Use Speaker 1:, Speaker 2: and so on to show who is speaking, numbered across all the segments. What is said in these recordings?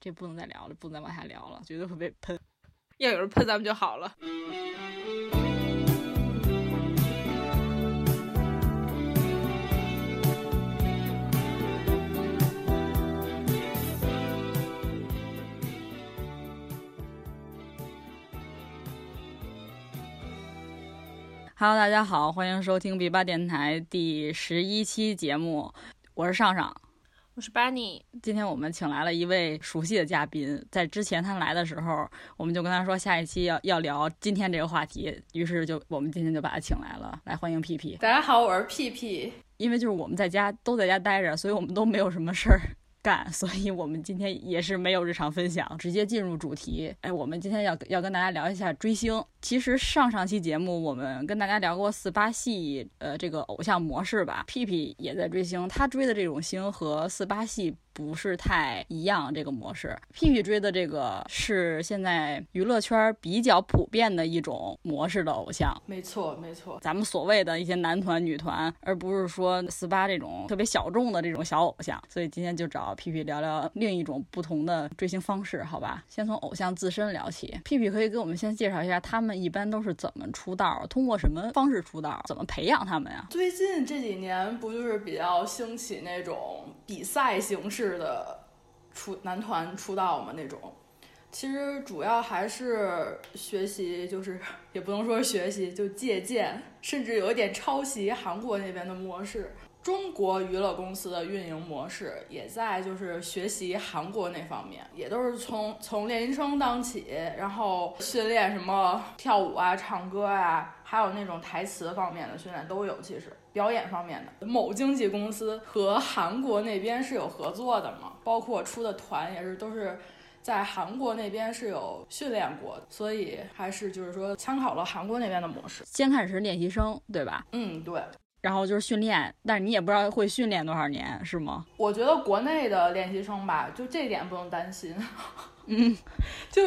Speaker 1: 这不能再聊了，不能再往下聊了，绝对会被喷。
Speaker 2: 要有人喷咱们就好了。
Speaker 1: Hello，大家好，欢迎收听 B 八电台第十一期节目，我是上上。
Speaker 2: 我是 Bunny，
Speaker 1: 今天我们请来了一位熟悉的嘉宾，在之前他来的时候，我们就跟他说下一期要要聊今天这个话题，于是就我们今天就把他请来了，来欢迎屁屁。
Speaker 3: 大家好，我是屁屁。
Speaker 1: 因为就是我们在家都在家待着，所以我们都没有什么事儿。干，所以我们今天也是没有日常分享，直接进入主题。哎，我们今天要要跟大家聊一下追星。其实上上期节目我们跟大家聊过四八系，呃，这个偶像模式吧。屁屁也在追星，他追的这种星和四八系。不是太一样，这个模式。屁屁追的这个是现在娱乐圈比较普遍的一种模式的偶像。
Speaker 3: 没错，没错。
Speaker 1: 咱们所谓的一些男团、女团，而不是说四八这种特别小众的这种小偶像。所以今天就找屁屁聊聊另一种不同的追星方式，好吧？先从偶像自身聊起。屁屁可以给我们先介绍一下，他们一般都是怎么出道，通过什么方式出道，怎么培养他们呀？
Speaker 3: 最近这几年不就是比较兴起那种比赛形式？的出男团出道嘛那种，其实主要还是学习，就是也不能说学习，就借鉴，甚至有一点抄袭韩国那边的模式。中国娱乐公司的运营模式也在就是学习韩国那方面，也都是从从练习生当起，然后训练什么跳舞啊、唱歌啊，还有那种台词方面的训练都有。其实表演方面的，某经纪公司和韩国那边是有合作的嘛，包括出的团也是都是在韩国那边是有训练过的，所以还是就是说参考了韩国那边的模式。
Speaker 1: 先开始是练习生，对吧？
Speaker 3: 嗯，对。
Speaker 1: 然后就是训练，但是你也不知道会训练多少年，是吗？
Speaker 3: 我觉得国内的练习生吧，就这点不用担心。
Speaker 1: 嗯，
Speaker 3: 就。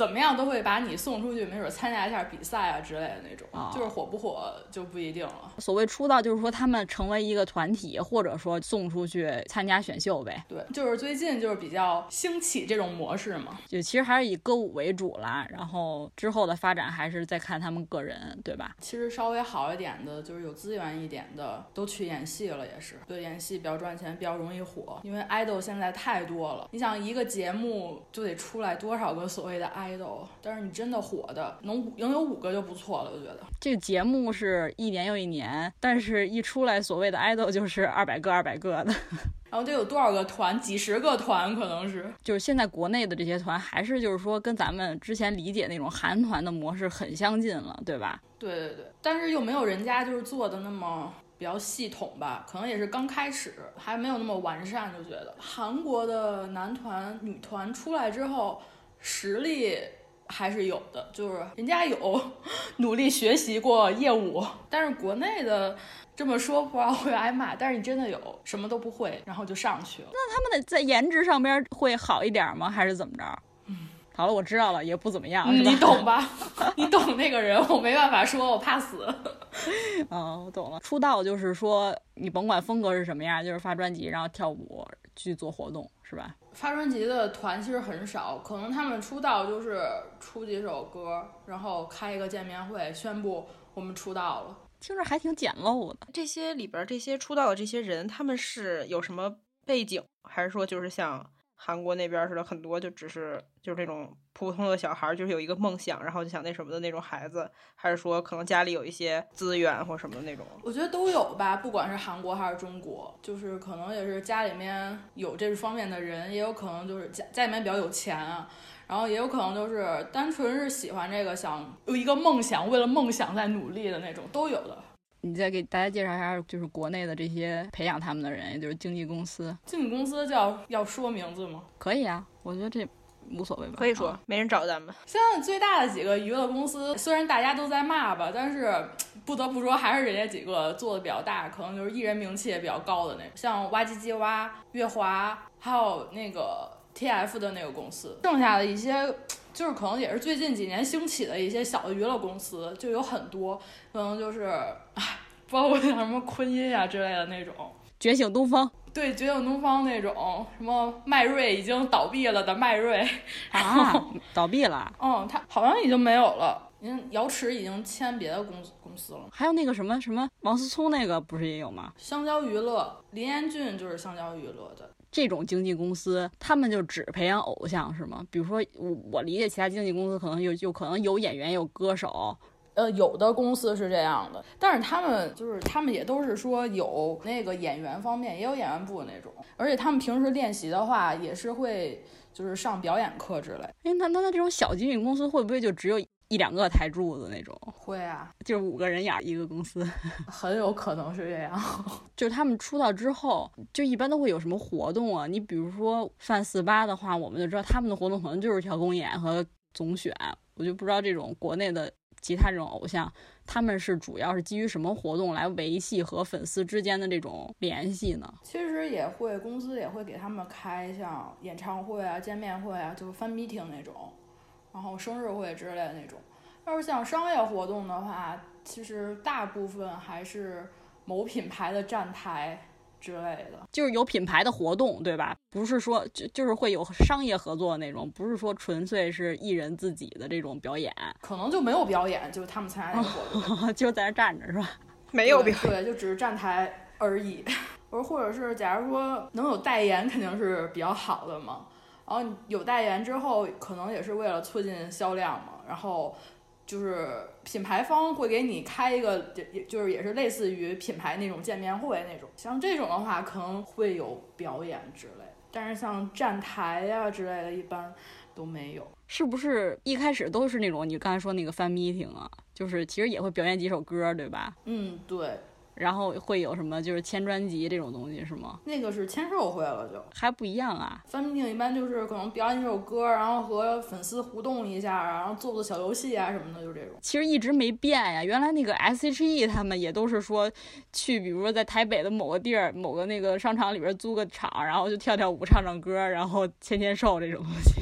Speaker 3: 怎么样都会把你送出去，没准参加一下比赛啊之类的那种，就是火不火就不一定了。
Speaker 1: 所谓出道，就是说他们成为一个团体，或者说送出去参加选秀呗。
Speaker 3: 对，就是最近就是比较兴起这种模式嘛，
Speaker 1: 就其实还是以歌舞为主啦，然后之后的发展还是再看他们个人，对吧？
Speaker 3: 其实稍微好一点的，就是有资源一点的，都去演戏了，也是。对，演戏比较赚钱，比较容易火，因为 idol 现在太多了。你想一个节目就得出来多少个所谓的 idol。但是你真的火的，能能有五个就不错了，我觉得。
Speaker 1: 这个节目是一年又一年，但是一出来所谓的 idol 就是二百个二百个的，
Speaker 3: 然后得有多少个团，几十个团可能是。
Speaker 1: 就是现在国内的这些团，还是就是说跟咱们之前理解那种韩团的模式很相近了，对吧？
Speaker 3: 对对对，但是又没有人家就是做的那么比较系统吧，可能也是刚开始，还没有那么完善，就觉得韩国的男团、女团出来之后。实力还是有的，就是人家有 努力学习过业务，但是国内的这么说不知道会挨骂，但是你真的有什么都不会，然后就上去了，
Speaker 1: 那他们的在颜值上边会好一点吗？还是怎么着？
Speaker 3: 嗯，
Speaker 1: 好了，我知道了，也不怎么样，
Speaker 3: 你懂吧？你懂那个人，我没办法说，我怕死。
Speaker 1: 嗯，我懂了。出道就是说，你甭管风格是什么样，就是发专辑，然后跳舞去做活动，是吧？
Speaker 3: 发专辑的团其实很少，可能他们出道就是出几首歌，然后开一个见面会，宣布我们出道了，
Speaker 1: 听着还挺简陋的。
Speaker 2: 这些里边这些出道的这些人，他们是有什么背景，还是说就是像？韩国那边似的，很多就只是就是那种普通的小孩，就是有一个梦想，然后就想那什么的那种孩子，还是说可能家里有一些资源或什么的那种？
Speaker 3: 我觉得都有吧，不管是韩国还是中国，就是可能也是家里面有这方面的人，也有可能就是家家里面比较有钱啊，然后也有可能就是单纯是喜欢这个，想有一个梦想，为了梦想在努力的那种，都有的。
Speaker 1: 你再给大家介绍一下，就是国内的这些培养他们的人，也就是经纪公司。
Speaker 3: 经纪公司叫要说名字吗？
Speaker 1: 可以啊，我觉得这无所谓吧。
Speaker 2: 可以说，没人找咱们。
Speaker 3: 现在最大的几个娱乐公司，虽然大家都在骂吧，但是不得不说，还是人家几个做的比较大，可能就是艺人名气也比较高的那种，像哇唧唧哇、乐华，还有那个 TF 的那个公司。剩下的一些。就是可能也是最近几年兴起的一些小的娱乐公司，就有很多，可能就是，唉，包括像什么坤音啊之类的那种，
Speaker 1: 觉醒东方，
Speaker 3: 对，觉醒东方那种什么迈瑞已经倒闭了的迈瑞
Speaker 1: 啊，倒闭了。
Speaker 3: 嗯，他好像已经没有了。您瑶池已经签别的公公司了。
Speaker 1: 还有那个什么什么王思聪那个不是也有吗？
Speaker 3: 香蕉娱乐，林彦俊就是香蕉娱乐的。
Speaker 1: 这种经纪公司，他们就只培养偶像是吗？比如说，我我理解其他经纪公司可能有有可能有演员有歌手。
Speaker 3: 呃，有的公司是这样的，但是他们就是他们也都是说有那个演员方面也有演员部那种，而且他们平时练习的话也是会就是上表演课之类。
Speaker 1: 哎，那那那这种小经纪公司会不会就只有一两个台柱子那种？
Speaker 3: 会啊，
Speaker 1: 就是五个人演一个公司，
Speaker 3: 很有可能是这样。
Speaker 1: 就是他们出道之后，就一般都会有什么活动啊？你比如说范四八的话，我们就知道他们的活动可能就是跳公演和总选，我就不知道这种国内的。其他这种偶像，他们是主要是基于什么活动来维系和粉丝之间的这种联系呢？
Speaker 3: 其实也会，公司也会给他们开像演唱会啊、见面会啊，就是 fan meeting 那种，然后生日会之类的那种。要是像商业活动的话，其实大部分还是某品牌的站台。之类的，
Speaker 1: 就是有品牌的活动，对吧？不是说就就是会有商业合作那种，不是说纯粹是艺人自己的这种表演，
Speaker 3: 可能就没有表演，就是他们参加那个活动，
Speaker 1: 就在那站着是吧？
Speaker 2: 没有表
Speaker 3: 演，对，就只是站台而已。我说，或者是假如说能有代言，肯定是比较好的嘛。然后有代言之后，可能也是为了促进销量嘛。然后。就是品牌方会给你开一个，也就是也是类似于品牌那种见面会那种，像这种的话可能会有表演之类，但是像站台呀之类的，一般都没有。
Speaker 1: 是不是一开始都是那种你刚才说那个 fan meeting 啊？就是其实也会表演几首歌，对吧？
Speaker 3: 嗯，对。
Speaker 1: 然后会有什么就是签专辑这种东西是吗？
Speaker 3: 那个是签售会了，就
Speaker 1: 还不一样啊。
Speaker 3: 翻面一般就是可能表演一首歌，然后和粉丝互动一下，然后做做小游戏啊什么的，就这种。
Speaker 1: 其实一直没变呀。原来那个 S.H.E 他们也都是说去，比如说在台北的某个地儿、某个那个商场里边租个场，然后就跳跳舞、唱唱歌，然后签签售这种东西。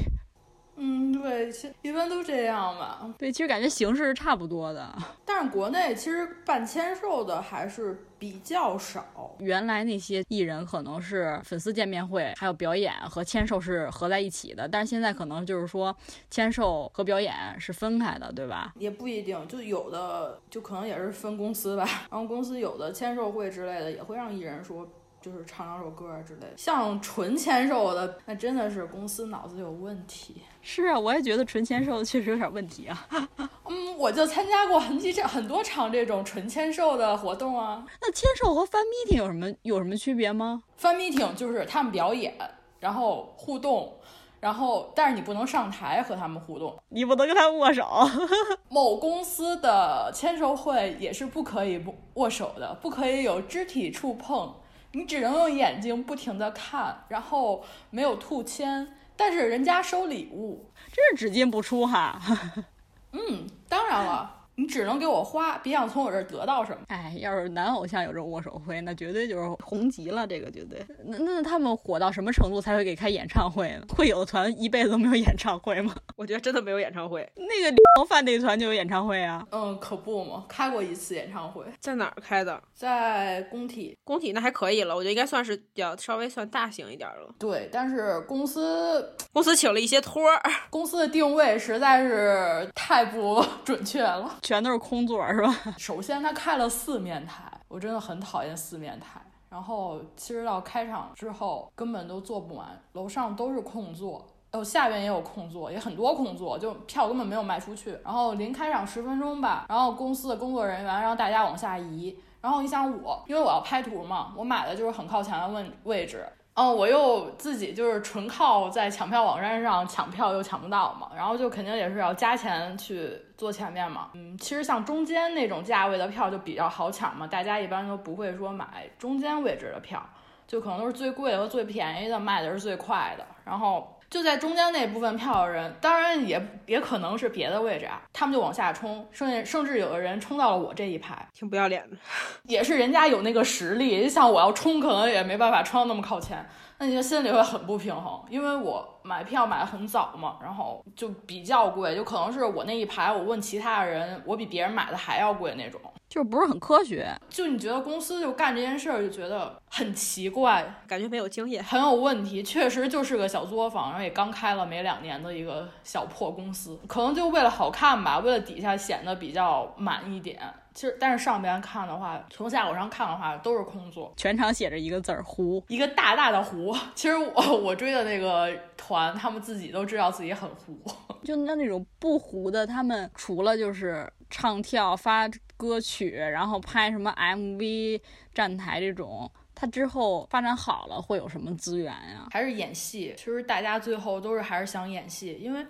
Speaker 3: 嗯，对，其一般都这样吧。
Speaker 1: 对，其实感觉形式是差不多的。
Speaker 3: 但是国内其实办签售的还是比较少。
Speaker 1: 原来那些艺人可能是粉丝见面会，还有表演和签售是合在一起的，但是现在可能就是说签售和表演是分开的，对吧？
Speaker 3: 也不一定，就有的就可能也是分公司吧。然后公司有的签售会之类的也会让艺人说。就是唱两首歌之类的，像纯签售的，那真的是公司脑子有问题。
Speaker 1: 是啊，我也觉得纯签售确实有点问题啊。
Speaker 3: 嗯，我就参加过很几场、很多场这种纯签售的活动啊。
Speaker 1: 那签售和 fan meeting 有什么有什么区别吗
Speaker 3: ？fan meeting 就是他们表演，然后互动，然后但是你不能上台和他们互动，
Speaker 1: 你不能跟他握手。
Speaker 3: 某公司的签售会也是不可以握手的，不可以有肢体触碰。你只能用眼睛不停的看，然后没有吐签，但是人家收礼物，
Speaker 1: 真是只进不出哈。
Speaker 3: 嗯，当然了。你只能给我花，别想从我这儿得到什么。
Speaker 1: 哎，要是男偶像有这种握手会，那绝对就是红极了，这个绝对。那那他们火到什么程度才会给开演唱会呢？会有的团一辈子都没有演唱会吗？
Speaker 2: 我觉得真的没有演唱会。
Speaker 1: 那个李黄范那团就有演唱会啊。
Speaker 3: 嗯，可不嘛，开过一次演唱会，
Speaker 2: 在哪儿开的？
Speaker 3: 在工体。
Speaker 2: 工体那还可以了，我觉得应该算是比较稍微算大型一点了。
Speaker 3: 对，但是公司
Speaker 2: 公司请了一些托儿，
Speaker 3: 公司的定位实在是太不准确了。
Speaker 1: 全都是空座是吧？
Speaker 3: 首先他开了四面台，我真的很讨厌四面台。然后其实到开场之后根本都坐不满，楼上都是空座，哦下边也有空座，也很多空座，就票根本没有卖出去。然后临开场十分钟吧，然后公司的工作人员让大家往下移。然后你想我，因为我要拍图嘛，我买的就是很靠前的位位置。哦，我又自己就是纯靠在抢票网站上抢票又抢不到嘛，然后就肯定也是要加钱去坐前面嘛。嗯，其实像中间那种价位的票就比较好抢嘛，大家一般都不会说买中间位置的票，就可能都是最贵和最便宜的卖的是最快的，然后。就在中间那部分票的人，当然也也可能是别的位置啊，他们就往下冲，剩下甚至有的人冲到了我这一排，
Speaker 2: 挺不要脸的，
Speaker 3: 也是人家有那个实力，像我要冲，可能也没办法冲到那么靠前，那你就心里会很不平衡，因为我买票买的很早嘛，然后就比较贵，就可能是我那一排，我问其他的人，我比别人买的还要贵那种。
Speaker 1: 就不是很科学。
Speaker 3: 就你觉得公司就干这件事儿，就觉得很奇怪，
Speaker 2: 感觉没有经验，
Speaker 3: 很有问题。确实就是个小作坊，然后也刚开了没两年的一个小破公司，可能就为了好看吧，为了底下显得比较满一点。其实，但是上边看的话，从下往上看的话，都是空座，
Speaker 1: 全场写着一个字儿“糊”，
Speaker 3: 一个大大的“糊”。其实我我追的那个团，他们自己都知道自己很糊。
Speaker 1: 就那那种不糊的，他们除了就是唱跳、发歌曲，然后拍什么 MV、站台这种。他之后发展好了会有什么资源呀？
Speaker 3: 还是演戏？其实大家最后都是还是想演戏。因为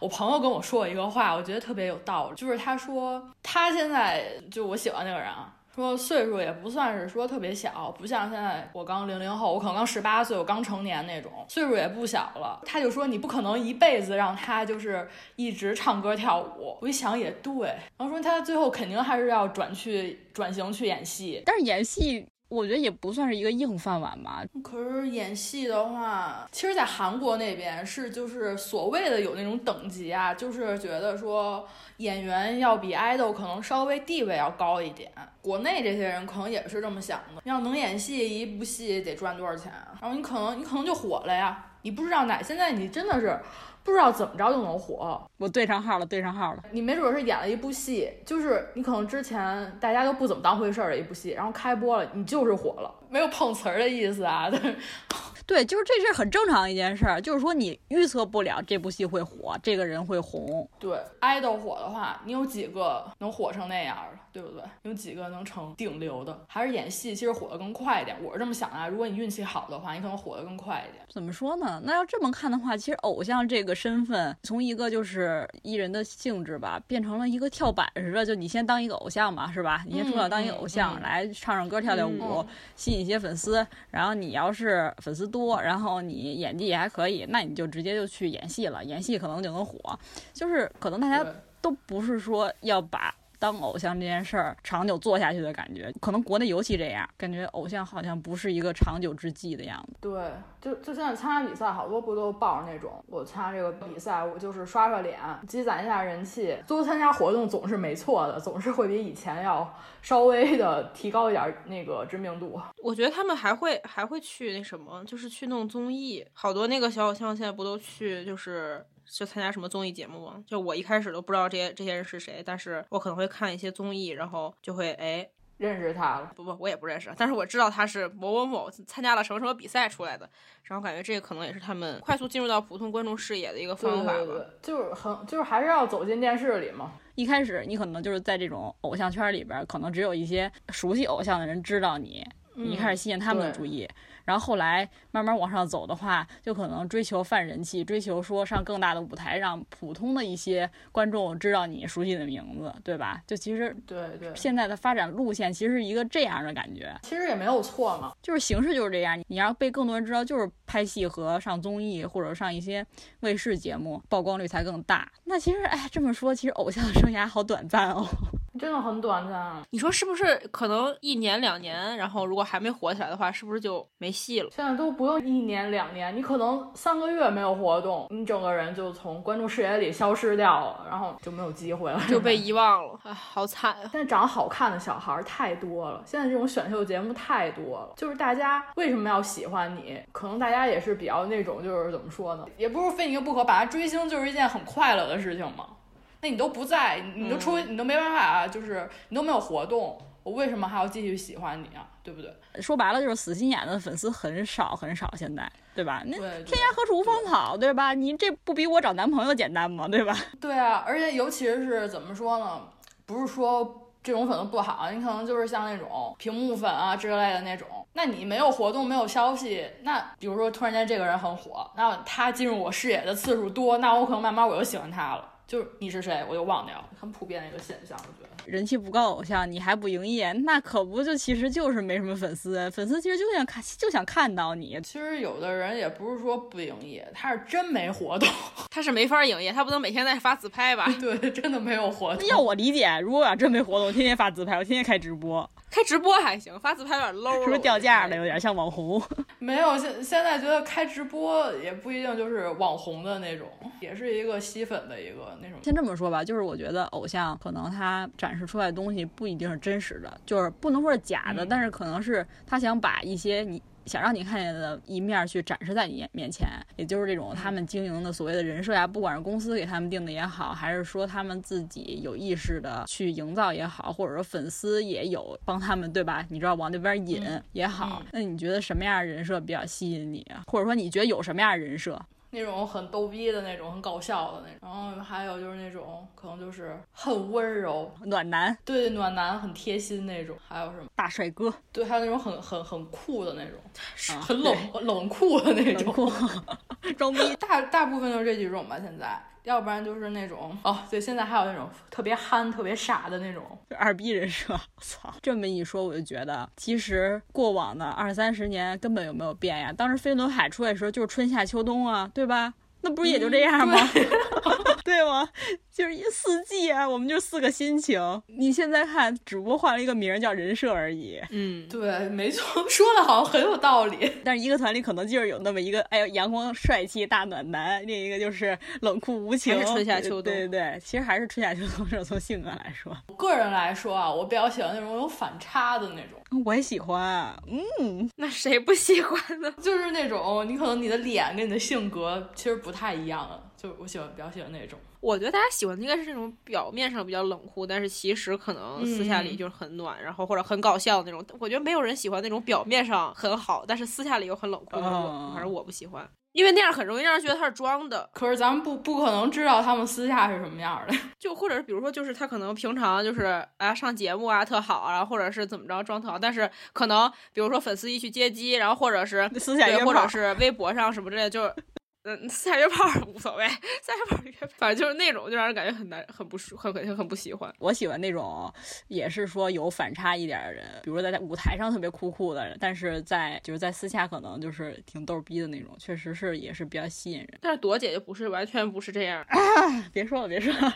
Speaker 3: 我朋友跟我说过一个话，我觉得特别有道理，就是他说他现在就我喜欢那个人啊，说岁数也不算是说特别小，不像现在我刚零零后，我可能刚十八岁，我刚成年那种，岁数也不小了。他就说你不可能一辈子让他就是一直唱歌跳舞。我一想也对，然后说他最后肯定还是要转去转型去演戏，
Speaker 1: 但是演戏。我觉得也不算是一个硬饭碗吧。
Speaker 3: 可是演戏的话，其实，在韩国那边是就是所谓的有那种等级啊，就是觉得说演员要比 idol 可能稍微地位要高一点。国内这些人可能也是这么想的。要能演戏，一部戏得赚多少钱啊？然后你可能你可能就火了呀。你不知道哪现在你真的是。不知道怎么着就能火，
Speaker 1: 我对上号了，对上号了。
Speaker 3: 你没准是演了一部戏，就是你可能之前大家都不怎么当回事儿的一部戏，然后开播了，你就是火了，没有碰瓷儿的意思啊。
Speaker 1: 对，就是这是很正常一件事儿，就是说你预测不了这部戏会火，这个人会红。
Speaker 3: 对，idol 火的话，你有几个能火成那样的，对不对？有几个能成顶流的？还是演戏其实火得更快一点？我是这么想啊。如果你运气好的话，你可能火得更快一点。
Speaker 1: 怎么说呢？那要这么看的话，其实偶像这个身份，从一个就是艺人的性质吧，变成了一个跳板似的，就你先当一个偶像嘛，是吧？你先出道当一个偶像，来唱唱歌、跳跳舞，吸引一些粉丝。然后你要是粉丝多，然后你演技也还可以，那你就直接就去演戏了，演戏可能就能火。就是可能大家都不是说要把。当偶像这件事儿长久做下去的感觉，可能国内尤其这样，感觉偶像好像不是一个长久之计的样子。
Speaker 3: 对，就就现在参加比赛，好多不都抱着那种，我参加这个比赛，我就是刷刷脸，积攒一下人气。多参加活动总是没错的，总是会比以前要稍微的提高一点那个知名度。
Speaker 2: 我觉得他们还会还会去那什么，就是去弄综艺，好多那个小偶像现在不都去就是。就参加什么综艺节目吗？就我一开始都不知道这些这些人是谁，但是我可能会看一些综艺，然后就会哎
Speaker 3: 认识他了。
Speaker 2: 不不，我也不认识，但是我知道他是某某某参加了什么什么比赛出来的，然后感觉这个可能也是他们快速进入到普通观众视野的一个方法
Speaker 3: 吧。就是很就是还是要走进电视里嘛。
Speaker 1: 一开始你可能就是在这种偶像圈里边，可能只有一些熟悉偶像的人知道你，你开始吸引他们的注意。然后后来慢慢往上走的话，就可能追求泛人气，追求说上更大的舞台，让普通的一些观众知道你熟悉的名字，对吧？就其实
Speaker 3: 对对，
Speaker 1: 现在的发展路线其实是一个这样的感觉，
Speaker 3: 其实也没有错嘛，
Speaker 1: 就是形式就是这样。你要被更多人知道，就是拍戏和上综艺或者上一些卫视节目，曝光率才更大。那其实哎，这么说，其实偶像的生涯好短暂哦。
Speaker 3: 真的很短暂，
Speaker 2: 你说是不是？可能一年两年，然后如果还没火起来的话，是不是就没戏了？
Speaker 3: 现在都不用一年两年，你可能三个月没有活动，你整个人就从观众视野里消失掉了，然后就没有机会了，
Speaker 2: 就被遗忘了。哎，好惨啊！
Speaker 3: 现在长得好看的小孩太多了，现在这种选秀节目太多了，就是大家为什么要喜欢你？可能大家也是比较那种，就是怎么说呢？也不是非你不可，把他追星就是一件很快乐的事情嘛。那你都不在，你都出，你都没办法，就是你都没有活动，我为什么还要继续喜欢你啊？对不对？
Speaker 1: 说白了就是死心眼的粉丝很少很少，现在对吧？
Speaker 3: 那
Speaker 1: 天涯何处无芳草，对吧？你这不比我找男朋友简单吗？对吧？
Speaker 3: 对啊，而且尤其是怎么说呢？不是说这种粉丝不好，你可能就是像那种屏幕粉啊之类的那种，那你没有活动，没有消息，那比如说突然间这个人很火，那他进入我视野的次数多，那我可能慢慢我又喜欢他了。就是你是谁，我就忘掉，很普遍的一个现象，我觉得。
Speaker 1: 人气不够偶像，你还不营业，那可不就其实就是没什么粉丝，粉丝其实就想看，就想看到你。
Speaker 3: 其实有的人也不是说不营业，他是真没活动，
Speaker 2: 他是没法营业，他不能每天在发自拍吧？
Speaker 3: 对，真的没有活动。
Speaker 1: 要我理解，如果我要真没活动，天天发自拍，我天天开直播。
Speaker 2: 开直播还行，发自拍有点 low，
Speaker 1: 是不是掉价了？有点像网红。
Speaker 3: 没有，现现在觉得开直播也不一定就是网红的那种，也是一个吸粉的一个那种。
Speaker 1: 先这么说吧，就是我觉得偶像可能他展示出来的东西不一定是真实的，就是不能说是假的，
Speaker 3: 嗯
Speaker 1: 但是可能是他想把一些你。想让你看见的一面去展示在你面面前，也就是这种他们经营的所谓的人设呀，不管是公司给他们定的也好，还是说他们自己有意识的去营造也好，或者说粉丝也有帮他们，对吧？你知道往那边引
Speaker 3: 嗯
Speaker 1: 也好，
Speaker 3: 嗯
Speaker 1: 那你觉得什么样的人设比较吸引你啊？或者说你觉得有什么样的人设？
Speaker 3: 那种很逗逼的那种，很搞笑的那种，然后还有就是那种可能就是很温柔，
Speaker 1: 暖男、
Speaker 3: 对暖男很贴心那种，还有什么？
Speaker 1: 大帅哥、
Speaker 3: 对，还有那种很很很酷的那种，
Speaker 1: 啊
Speaker 3: 很冷冷酷的那种。
Speaker 1: 冷酷、装逼。
Speaker 3: 大大部分就是这几种吧，现在，要不然就是那种哦，对，现在还有那种特别憨、特别傻的那种。
Speaker 1: 就二逼人设，操！这么一说，我就觉得，其实过往的二三十年根本有没有变呀？当时飞轮海出来的时候，就是春夏秋冬啊，对吧？那不是也就这样吗？对吗？就是一四季啊，我们就四个心情。你现在看，只不过换了一个名儿叫人设而已。
Speaker 2: 嗯，
Speaker 3: 对，没错，说的好像很有道理。
Speaker 1: 但是一个团里可能就是有那么一个，哎呦，阳光帅气大暖男，另一个就是冷酷无情。
Speaker 2: 还是春夏秋冬
Speaker 1: 对对对，其实还是春夏秋冬，这种从性格来说，
Speaker 3: 我个人来说啊，我比较喜欢那种有反差的那种，
Speaker 1: 我也喜欢。嗯，
Speaker 2: 那谁不喜欢呢？
Speaker 3: 就是那种你可能你的脸跟你的性格其实不太一样的，就我喜欢比较喜欢那种。
Speaker 2: 我觉得大家喜欢的应该是那种表面上比较冷酷，但是其实可能私下里
Speaker 3: 嗯
Speaker 2: 就是很暖，然后或者很搞笑的那种。我觉得没有人喜欢那种表面上很好，但是私下里又很冷酷的那种。
Speaker 1: 哦
Speaker 2: 反正我不喜欢，因为那样很容易让人觉得他是装的。
Speaker 3: 可是咱们不不可能知道他们私下是什么样的。
Speaker 2: 就或者是比如说，就是他可能平常就是啊上节目啊特好啊，或者是怎么着装特好，但是可能比如说粉丝一去接机，然后或者是对，
Speaker 1: 私下
Speaker 2: 或者是微博上什么之类的，就是。嗯，私下约炮无所谓，私下约炮约炮，反正就是那种，就让人感觉很难、很不舒、很很很不喜欢。
Speaker 1: 我喜欢那种，也是说有反差一点的人，比如说在舞台上特别酷酷的人，但是在就是在私下可能就是挺逗逼的那种，确实是也是比较吸引人。
Speaker 2: 但是朵姐就不是完全不是这样，
Speaker 1: 别说了，别说了，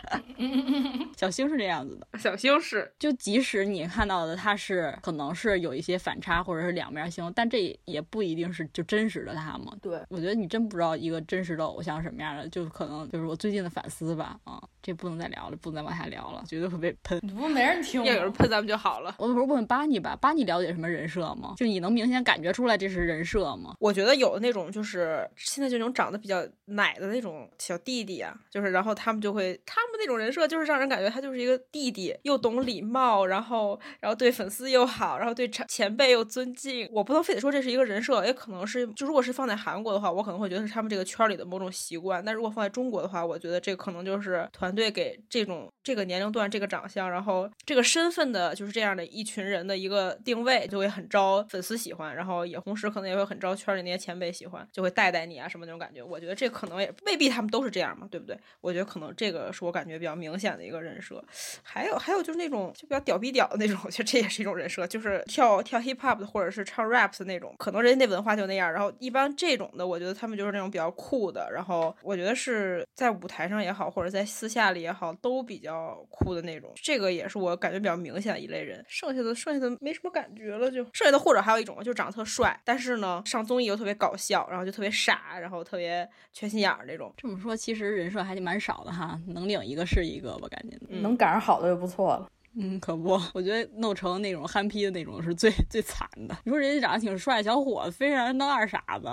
Speaker 1: 小星是这样子的，
Speaker 2: 小星是
Speaker 1: 就即使你看到的他是可能是有一些反差或者是两面性，但这也不一定是就真实的他嘛。
Speaker 3: 对，
Speaker 1: 我觉得你真不知道一个真实的偶像什么样的，就可能就是我最近的反思吧。啊，这不能再聊了，不能再往下聊了，绝对会被喷。
Speaker 3: 你不没人听吗？
Speaker 2: 要有人喷咱们就好了。
Speaker 1: 我不是问巴尼吧？巴尼了解什么人设吗？就你能明显感觉出来这是人设吗？
Speaker 2: 我觉得有的那种就是现在这种长得比较奶的那种小弟弟啊，就是然后他们就会他们那种人设就是让人感觉他就是一个弟弟，又懂礼貌，然后然后对粉丝又好，然后对前前辈又尊敬。我不能非得说这是一个人设，也可能是就如果是放在韩国的话，我可能会觉得是他们这个圈里的某种习惯。但如果放在中国的话，我觉得这可能就是团队给这种这个年龄段、这个长相，然后这个身份的，就是这样的一群人的一个定位，就会很招粉丝喜欢，然后也同时可能也会很招圈里那些前辈喜欢，就会带带你啊什么那种感觉。我觉得这可能也未必他们都是这样嘛，对不对？我觉得可能这个是我感觉比较明显的一个人设。还有还有就是那种就比较屌逼屌的那种，我觉得这也是一种人设，就是跳跳 hip hop 的或者是唱 rap 的那种，可能人家那文化就那样。然后一般这种的，我觉得他们就是那种比较酷的，然后我觉得是在舞台上也好，或者在私下里也好，都比较酷的那种。这个也是我感觉比较明显的一类人。剩下的剩下的没什么感觉了就，剩下的或者还有一种就长得特帅，但是呢上综艺又特别搞笑，然后就特别傻，然后特别缺心眼儿那种。
Speaker 1: 这么说，其实人设还是蛮少的哈，能领一个是一个吧，感觉。
Speaker 2: 嗯
Speaker 3: 能赶上好的就不错了。
Speaker 1: 嗯，可不，我觉得弄成那种憨批的那种是最最惨的。你说人家长得挺帅小伙子，非让人当二傻子，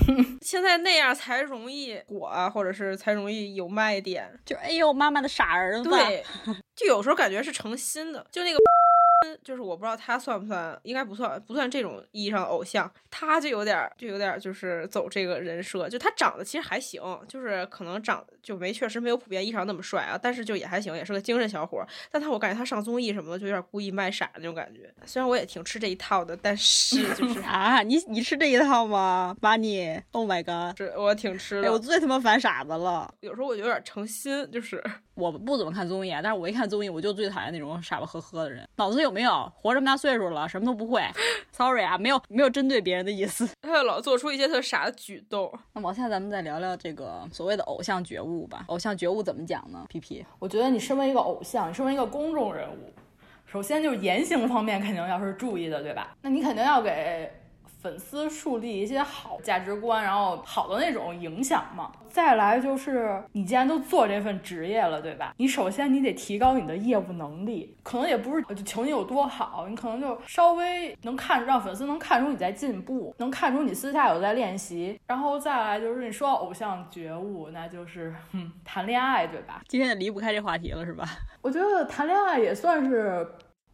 Speaker 2: 现在那样才容易火啊，或者是才容易有卖点。
Speaker 1: 就哎呦妈妈的傻儿子。
Speaker 2: 对，就有时候感觉是成心的，就那个。就是我不知道他算不算，应该不算，不算这种意义上的偶像。他就有点儿，就有点儿就是走这个人设，就他长得其实还行，就是可能长得就没确实没有普遍意义上那么帅啊，但是就也还行，也是个精神小伙儿。但他我感觉他上综艺什么的，就有点故意卖傻那种感觉。虽然我也挺吃这一套的，但是就是
Speaker 1: 啊，你你吃这一套吗？巴尼，Oh my god！
Speaker 2: 是我挺吃
Speaker 1: 哎，
Speaker 2: 的。
Speaker 1: 我最他妈烦傻子了。
Speaker 2: 有时候我就有点成心，就是
Speaker 1: 我不怎么看综艺啊，但是我一看综艺，我就最讨厌那种傻吧呵呵的人。脑子有没有？活这么大岁数了，什么都不会。Sorry 啊，没有没有针对别人的意思。
Speaker 2: 他就老做出一些特傻的举动。
Speaker 1: 那往下咱们再聊聊这个所谓的偶像觉悟吧。偶像觉悟怎么讲呢？P P，
Speaker 3: 我觉得你身为一个偶像，你身为一个公众人物，首先就是言行方面肯定要是注意的，对吧？那你肯定要给。粉丝树立一些好价值观，然后好的那种影响嘛。再来就是，你既然都做这份职业了，对吧？你首先你得提高你的业务能力，可能也不是就求你有多好，你可能就稍微能看让粉丝能看出你在进步，能看出你私下有在练习。然后再来就是你说偶像觉悟，那就是嗯谈恋爱，对吧？
Speaker 1: 今天也离不开这话题了，是吧？
Speaker 3: 我觉得谈恋爱也算是，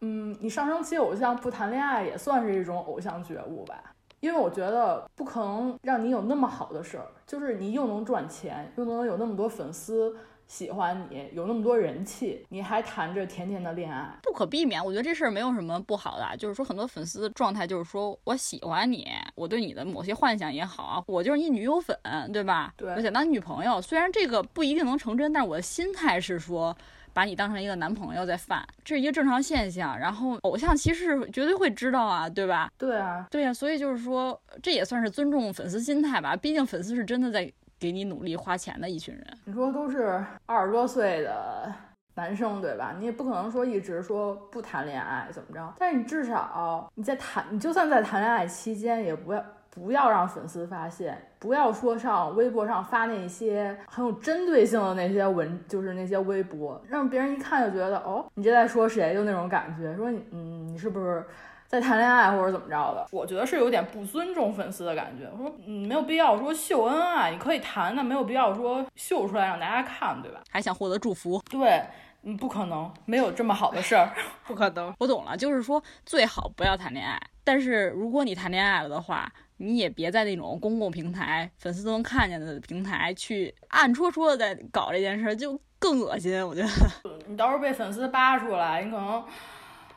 Speaker 3: 嗯，你上升期偶像不谈恋爱也算是一种偶像觉悟吧。因为我觉得不可能让你有那么好的事儿，就是你又能赚钱，又能有那么多粉丝喜欢你，有那么多人气，你还谈着甜甜的恋爱，
Speaker 1: 不可避免。我觉得这事儿没有什么不好的，就是说很多粉丝的状态就是说我喜欢你，我对你的某些幻想也好，我就是你女友粉，对吧？
Speaker 3: 对，
Speaker 1: 我想当女朋友。虽然这个不一定能成真，但是我的心态是说。把你当成一个男朋友在犯，这是一个正常现象。然后偶像其实绝对会知道啊，对吧？
Speaker 3: 对啊，
Speaker 1: 对呀。所以就是说，这也算是尊重粉丝心态吧。毕竟粉丝是真的在给你努力花钱的一群人。
Speaker 3: 你说都是二十多岁的男生，对吧？你也不可能说一直说不谈恋爱怎么着。但是你至少你在谈，你就算在谈恋爱期间，也不要。不要让粉丝发现，不要说上微博上发那些很有针对性的那些文，就是那些微博，让别人一看就觉得哦，你这在说谁？就那种感觉，说你嗯，你是不是在谈恋爱或者怎么着的？我觉得是有点不尊重粉丝的感觉。我说嗯，没有必要说秀恩爱，你可以谈，但没有必要说秀出来让大家看，对吧？
Speaker 1: 还想获得祝福？
Speaker 3: 对，嗯，不可能，没有这么好的事儿，
Speaker 2: 不可能。
Speaker 1: 我懂了，就是说最好不要谈恋爱，但是如果你谈恋爱了的话。你也别在那种公共平台、粉丝都能看见的平台去暗戳戳的在搞这件事，就更恶心。我觉得
Speaker 3: 你到时候被粉丝扒出来，你可能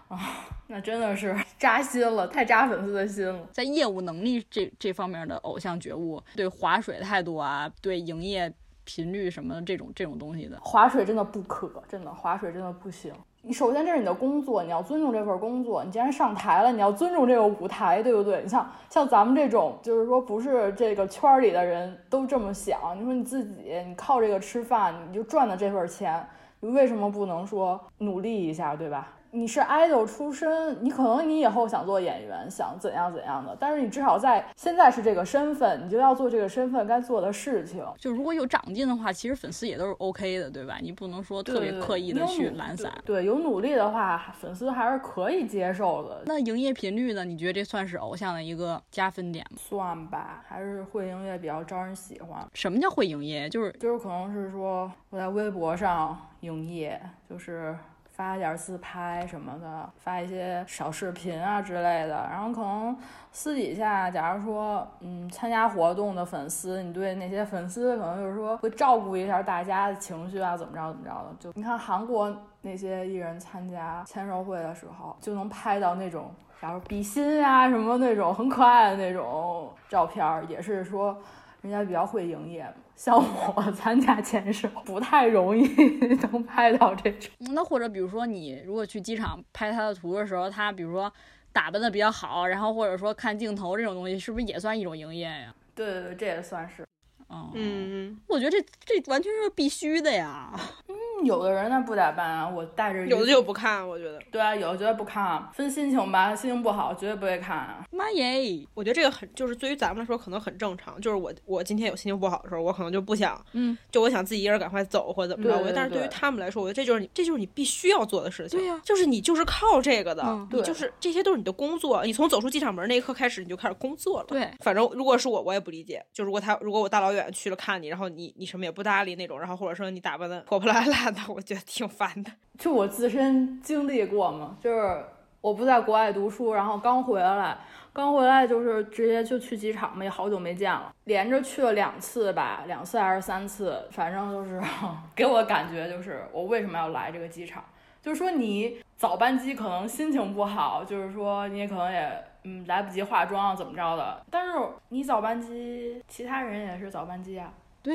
Speaker 3: 啊，那真的是 扎心了，太扎粉丝的心了。
Speaker 1: 在业务能力这这方面的偶像觉悟，对划水态度啊，对营业频率什么这种这种东西的，
Speaker 3: 划水真的不可，真的划水真的不行。你首先这是你的工作，你要尊重这份工作。你既然上台了，你要尊重这个舞台，对不对？你像像咱们这种，就是说不是这个圈里的人都这么想。你说你自己，你靠这个吃饭，你就赚的这份钱，你为什么不能说努力一下，对吧？你是 idol 出身，你可能你以后想做演员，想怎样怎样的，但是你至少在现在是这个身份，你就要做这个身份该做的事情。
Speaker 1: 就如果有长进的话，其实粉丝也都是 OK 的，对吧？你不能说特别刻意的去懒散。
Speaker 3: 对，有努力的话，粉丝还是可以接受的。
Speaker 1: 那营业频率呢？你觉得这算是偶像的一个加分点吗？
Speaker 3: 算吧，还是会营业比较招人喜欢。
Speaker 1: 什么叫会营业？就是
Speaker 3: 就是可能是说我在微博上营业，就是。发点自拍什么的，发一些小视频啊之类的，然后可能私底下，假如说，嗯，参加活动的粉丝，你对那些粉丝可能就是说会照顾一下大家的情绪啊，怎么着怎么着的。就你看韩国那些艺人参加签售会的时候，就能拍到那种，假如比心啊什么那种很可爱的那种照片，也是说人家比较会营业。像我参加签售不太容易 能拍到这种。
Speaker 1: 那或者比如说你如果去机场拍他的图的时候，他比如说打扮的比较好，然后或者说看镜头这种东西，是不是也算一种营业呀？
Speaker 3: 对对对，这也算是。
Speaker 1: 嗯
Speaker 2: 嗯，
Speaker 1: 我觉得这这完全是必须的呀。
Speaker 3: 嗯有的人那不打扮啊，我带着
Speaker 2: 有的就不看，我觉得
Speaker 3: 对啊，有的绝对不看，分心情吧，心情不好绝对不会看啊。
Speaker 1: 妈耶，
Speaker 2: 我觉得这个很就是对于咱们来说可能很正常，就是我我今天有心情不好的时候，我可能就不想，
Speaker 1: 嗯，
Speaker 2: 就我想自己一个人赶快走或者怎么着。我觉得，但是对于他们来说，我觉得这就是你这就是你必须要做的事情。
Speaker 1: 对呀，
Speaker 2: 就是你就是靠这个的，
Speaker 3: 你
Speaker 2: 就是这些都是你的工作。你从走出机场门那一刻开始，你就开始工作了。
Speaker 1: 对，
Speaker 2: 反正如果是我，我也不理解。就如果他如果我大老远远去了看你，然后你你什么也不搭理那种，然后或者说你打扮的破破烂烂的，我觉得挺。烦的，
Speaker 3: 就我自身经历过嘛，就是我不在国外读书，然后刚回来，刚回来就是直接就去机场嘛，也好久没见了，连着去了两次吧，两次还是三次，反正就是 给我感觉就是我为什么要来这个机场，就是说你早班机可能心情不好，就是说你可能也嗯来不及化妆怎么着的，但是你早班机，其他人也是早班机啊。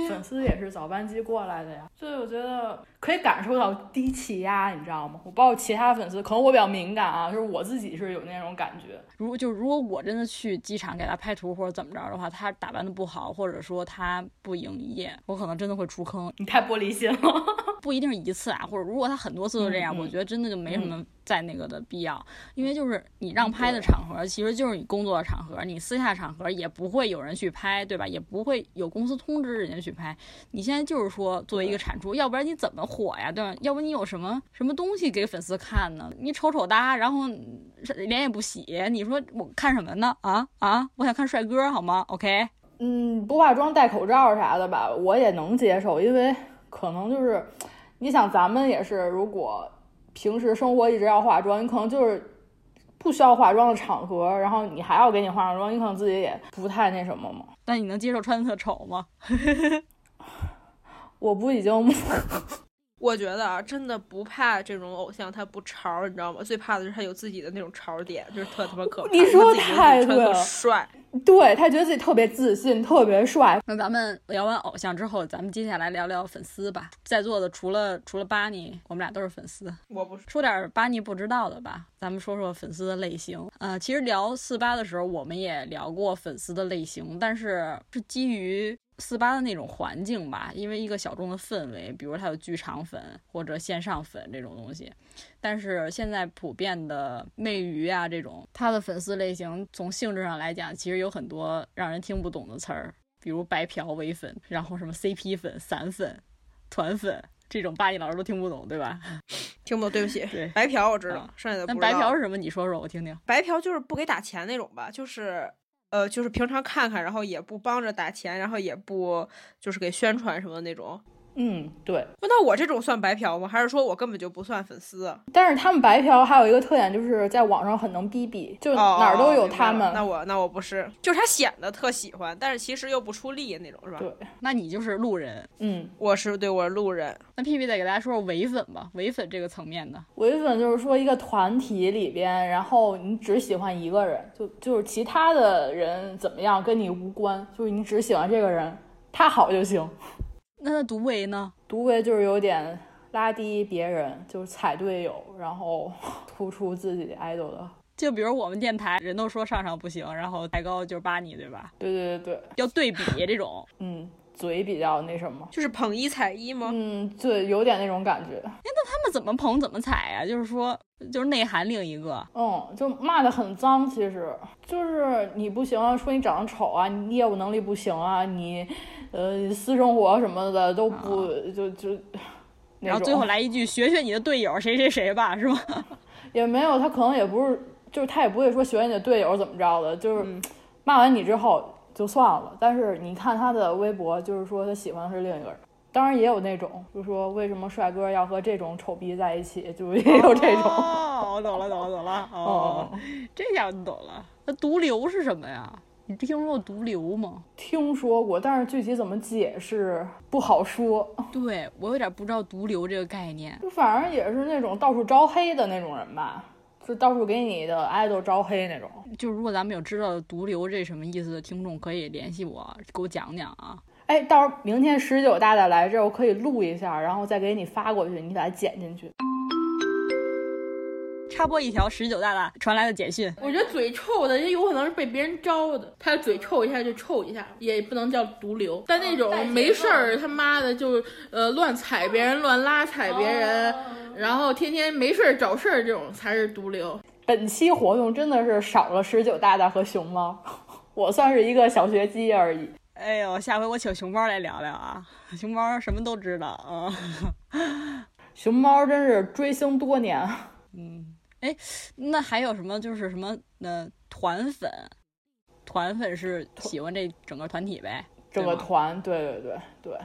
Speaker 3: 粉丝也是早班机过来的呀，所以我觉得可以感受到低气压，你知道吗？我包括其他粉丝，可能我比较敏感啊，就是我自己是有那种感觉。
Speaker 1: 如果就如果我真的去机场给他拍图或者怎么着的话，他打扮的不好，或者说他不营业，我可能真的会出坑。
Speaker 3: 你太玻璃心了。
Speaker 1: 不一定是一次啊，或者如果他很多次都这样，我觉得真的就没什么再那个的必要，因为就是你让拍的场合，其实就是你工作的场合，你私下场合也不会有人去拍，对吧？也不会有公司通知人家去拍。你现在就是说作为一个产出，要不然你怎么火呀，对吧？要不你有什么什么东西给粉丝看呢？你丑丑哒，然后脸也不洗，你说我看什么呢？啊啊，我想看帅哥好吗？OK。
Speaker 3: 嗯，不化妆戴口罩啥的吧，我也能接受，因为可能就是，你想咱们也是，如果平时生活一直要化妆，你可能就是不需要化妆的场合，然后你还要给你化上妆，你可能自己也不太那什么嘛。
Speaker 1: 但你能接受穿的特丑吗？
Speaker 3: 我不已经
Speaker 2: 我觉得啊，真的不怕这种偶像他不潮，你知道吗？最怕的是他有自己的那种潮点，就是特他妈可怕。
Speaker 3: 你说太对了
Speaker 2: 帅。
Speaker 3: 对他觉得自己特别自信，特别帅。
Speaker 1: 那咱们聊完偶像之后，咱们接下来聊聊粉丝吧。在座的除了除了巴尼，我们俩都是粉丝。
Speaker 2: 我不是，
Speaker 1: 说点巴尼不知道的吧，咱们说说粉丝的类型。呃，其实聊四八的时候，我们也聊过粉丝的类型，但是是基于四八的那种环境吧，因为一个小众的氛围，比如它有剧场粉或者线上粉这种东西。但是现在普遍的内娱啊这种，它的粉丝类型从性质上来讲，其实有很多让人听不懂的词儿，比如白嫖伪粉，然后什么 CP 粉、散粉、团粉。这种巴尼老师都听不懂，对吧？
Speaker 2: 听不懂，对不起。
Speaker 1: 对
Speaker 2: 白嫖我知道，
Speaker 1: 啊
Speaker 2: 剩下的不
Speaker 1: 那
Speaker 2: 知道。
Speaker 1: 白嫖是什么？你说说我听听。
Speaker 2: 白嫖就是不给打钱那种吧，就是呃，就是平常看看，然后也不帮着打钱，然后也不就是给宣传什么那种。
Speaker 3: 嗯，对。
Speaker 2: 那我这种算白嫖吗？还是说我根本就不算粉丝啊？
Speaker 3: 但是他们白嫖还有一个特点，就是在网上很能逼逼，就
Speaker 2: 哦，
Speaker 3: 哪儿都有他们。
Speaker 2: 那我那我不是，就是他显得特喜欢，但是其实又不出力那种，是吧？
Speaker 3: 对，
Speaker 1: 那你就是路人。
Speaker 3: 嗯，
Speaker 2: 我是对我是路人。
Speaker 1: 那屁屁得给大家说说伪粉吧，伪粉这个层面的。
Speaker 3: 唯粉就是说一个团体里边，然后你只喜欢一个人，就就是其他的人怎么样跟你无关，就是你只喜欢这个人，他好就行。
Speaker 1: 那那独唯呢？
Speaker 3: 独唯就是有点拉低别人，就是踩队友，然后 突出自己 idol 的。
Speaker 1: 就比如我们电台人都说上上不行，然后抬高就是巴尼，对吧？
Speaker 3: 对对对对，
Speaker 1: 要对比这种。
Speaker 3: 嗯，嘴比较那什么。
Speaker 2: 就是捧一踩一吗？
Speaker 3: 嗯，对，有点那种感觉。
Speaker 1: 他们怎么捧怎么踩啊？就是说，就是内涵另一个。
Speaker 3: 嗯，就骂的很脏，其实就是你不行啊，说你长得丑啊，你业务能力不行啊，你呃私生活什么的都不、就就，
Speaker 1: 然后最后来一句学学你的队友谁谁谁吧，是吗？
Speaker 3: 也没有，他可能也不是，就是他也不会说学你的队友怎么着的，就是
Speaker 2: 嗯
Speaker 3: 骂完你之后就算了。但是你看他的微博，就是说他喜欢的是另一个人。当然也有那种，就说为什么帅哥要和这种丑逼在一起，就也有这种。
Speaker 1: 哦，我懂了，懂了，懂了。哦，这下你懂了。那毒瘤是什么呀？你听说过毒瘤吗？
Speaker 3: 听说过，但是具体怎么解释不好说。
Speaker 1: 对我有点不知道毒瘤这个概念。
Speaker 3: 就反正也是那种到处招黑的那种人吧，就到处给你的 idol 招黑那种。
Speaker 1: 就如果咱们有知道毒瘤这什么意思的听众，可以联系我，给我讲讲啊。
Speaker 3: 哎，到时候明天十九大大来这儿，我可以录一下，然后再给你发过去，你把它剪进去。
Speaker 1: 插播一条十九大大传来的简讯，
Speaker 4: 我觉得嘴臭的也有可能是被别人招的，他嘴臭一下就臭一下，也不能叫毒瘤。但那种没事儿他妈的就呃乱踩别人、乱拉踩别人，然后天天没事儿找事儿这种才是毒瘤。
Speaker 3: 本期活动真的是少了十九大大和熊猫，我算是一个小学鸡而已。
Speaker 1: 哎呦，下回我请熊猫来聊聊啊，熊猫什么都知道啊。
Speaker 3: 熊猫真是追星多年，
Speaker 1: 嗯，哎，那还有什么就是什么呃团粉，团粉是喜欢这整个团体呗？
Speaker 3: 整个团，对对对对。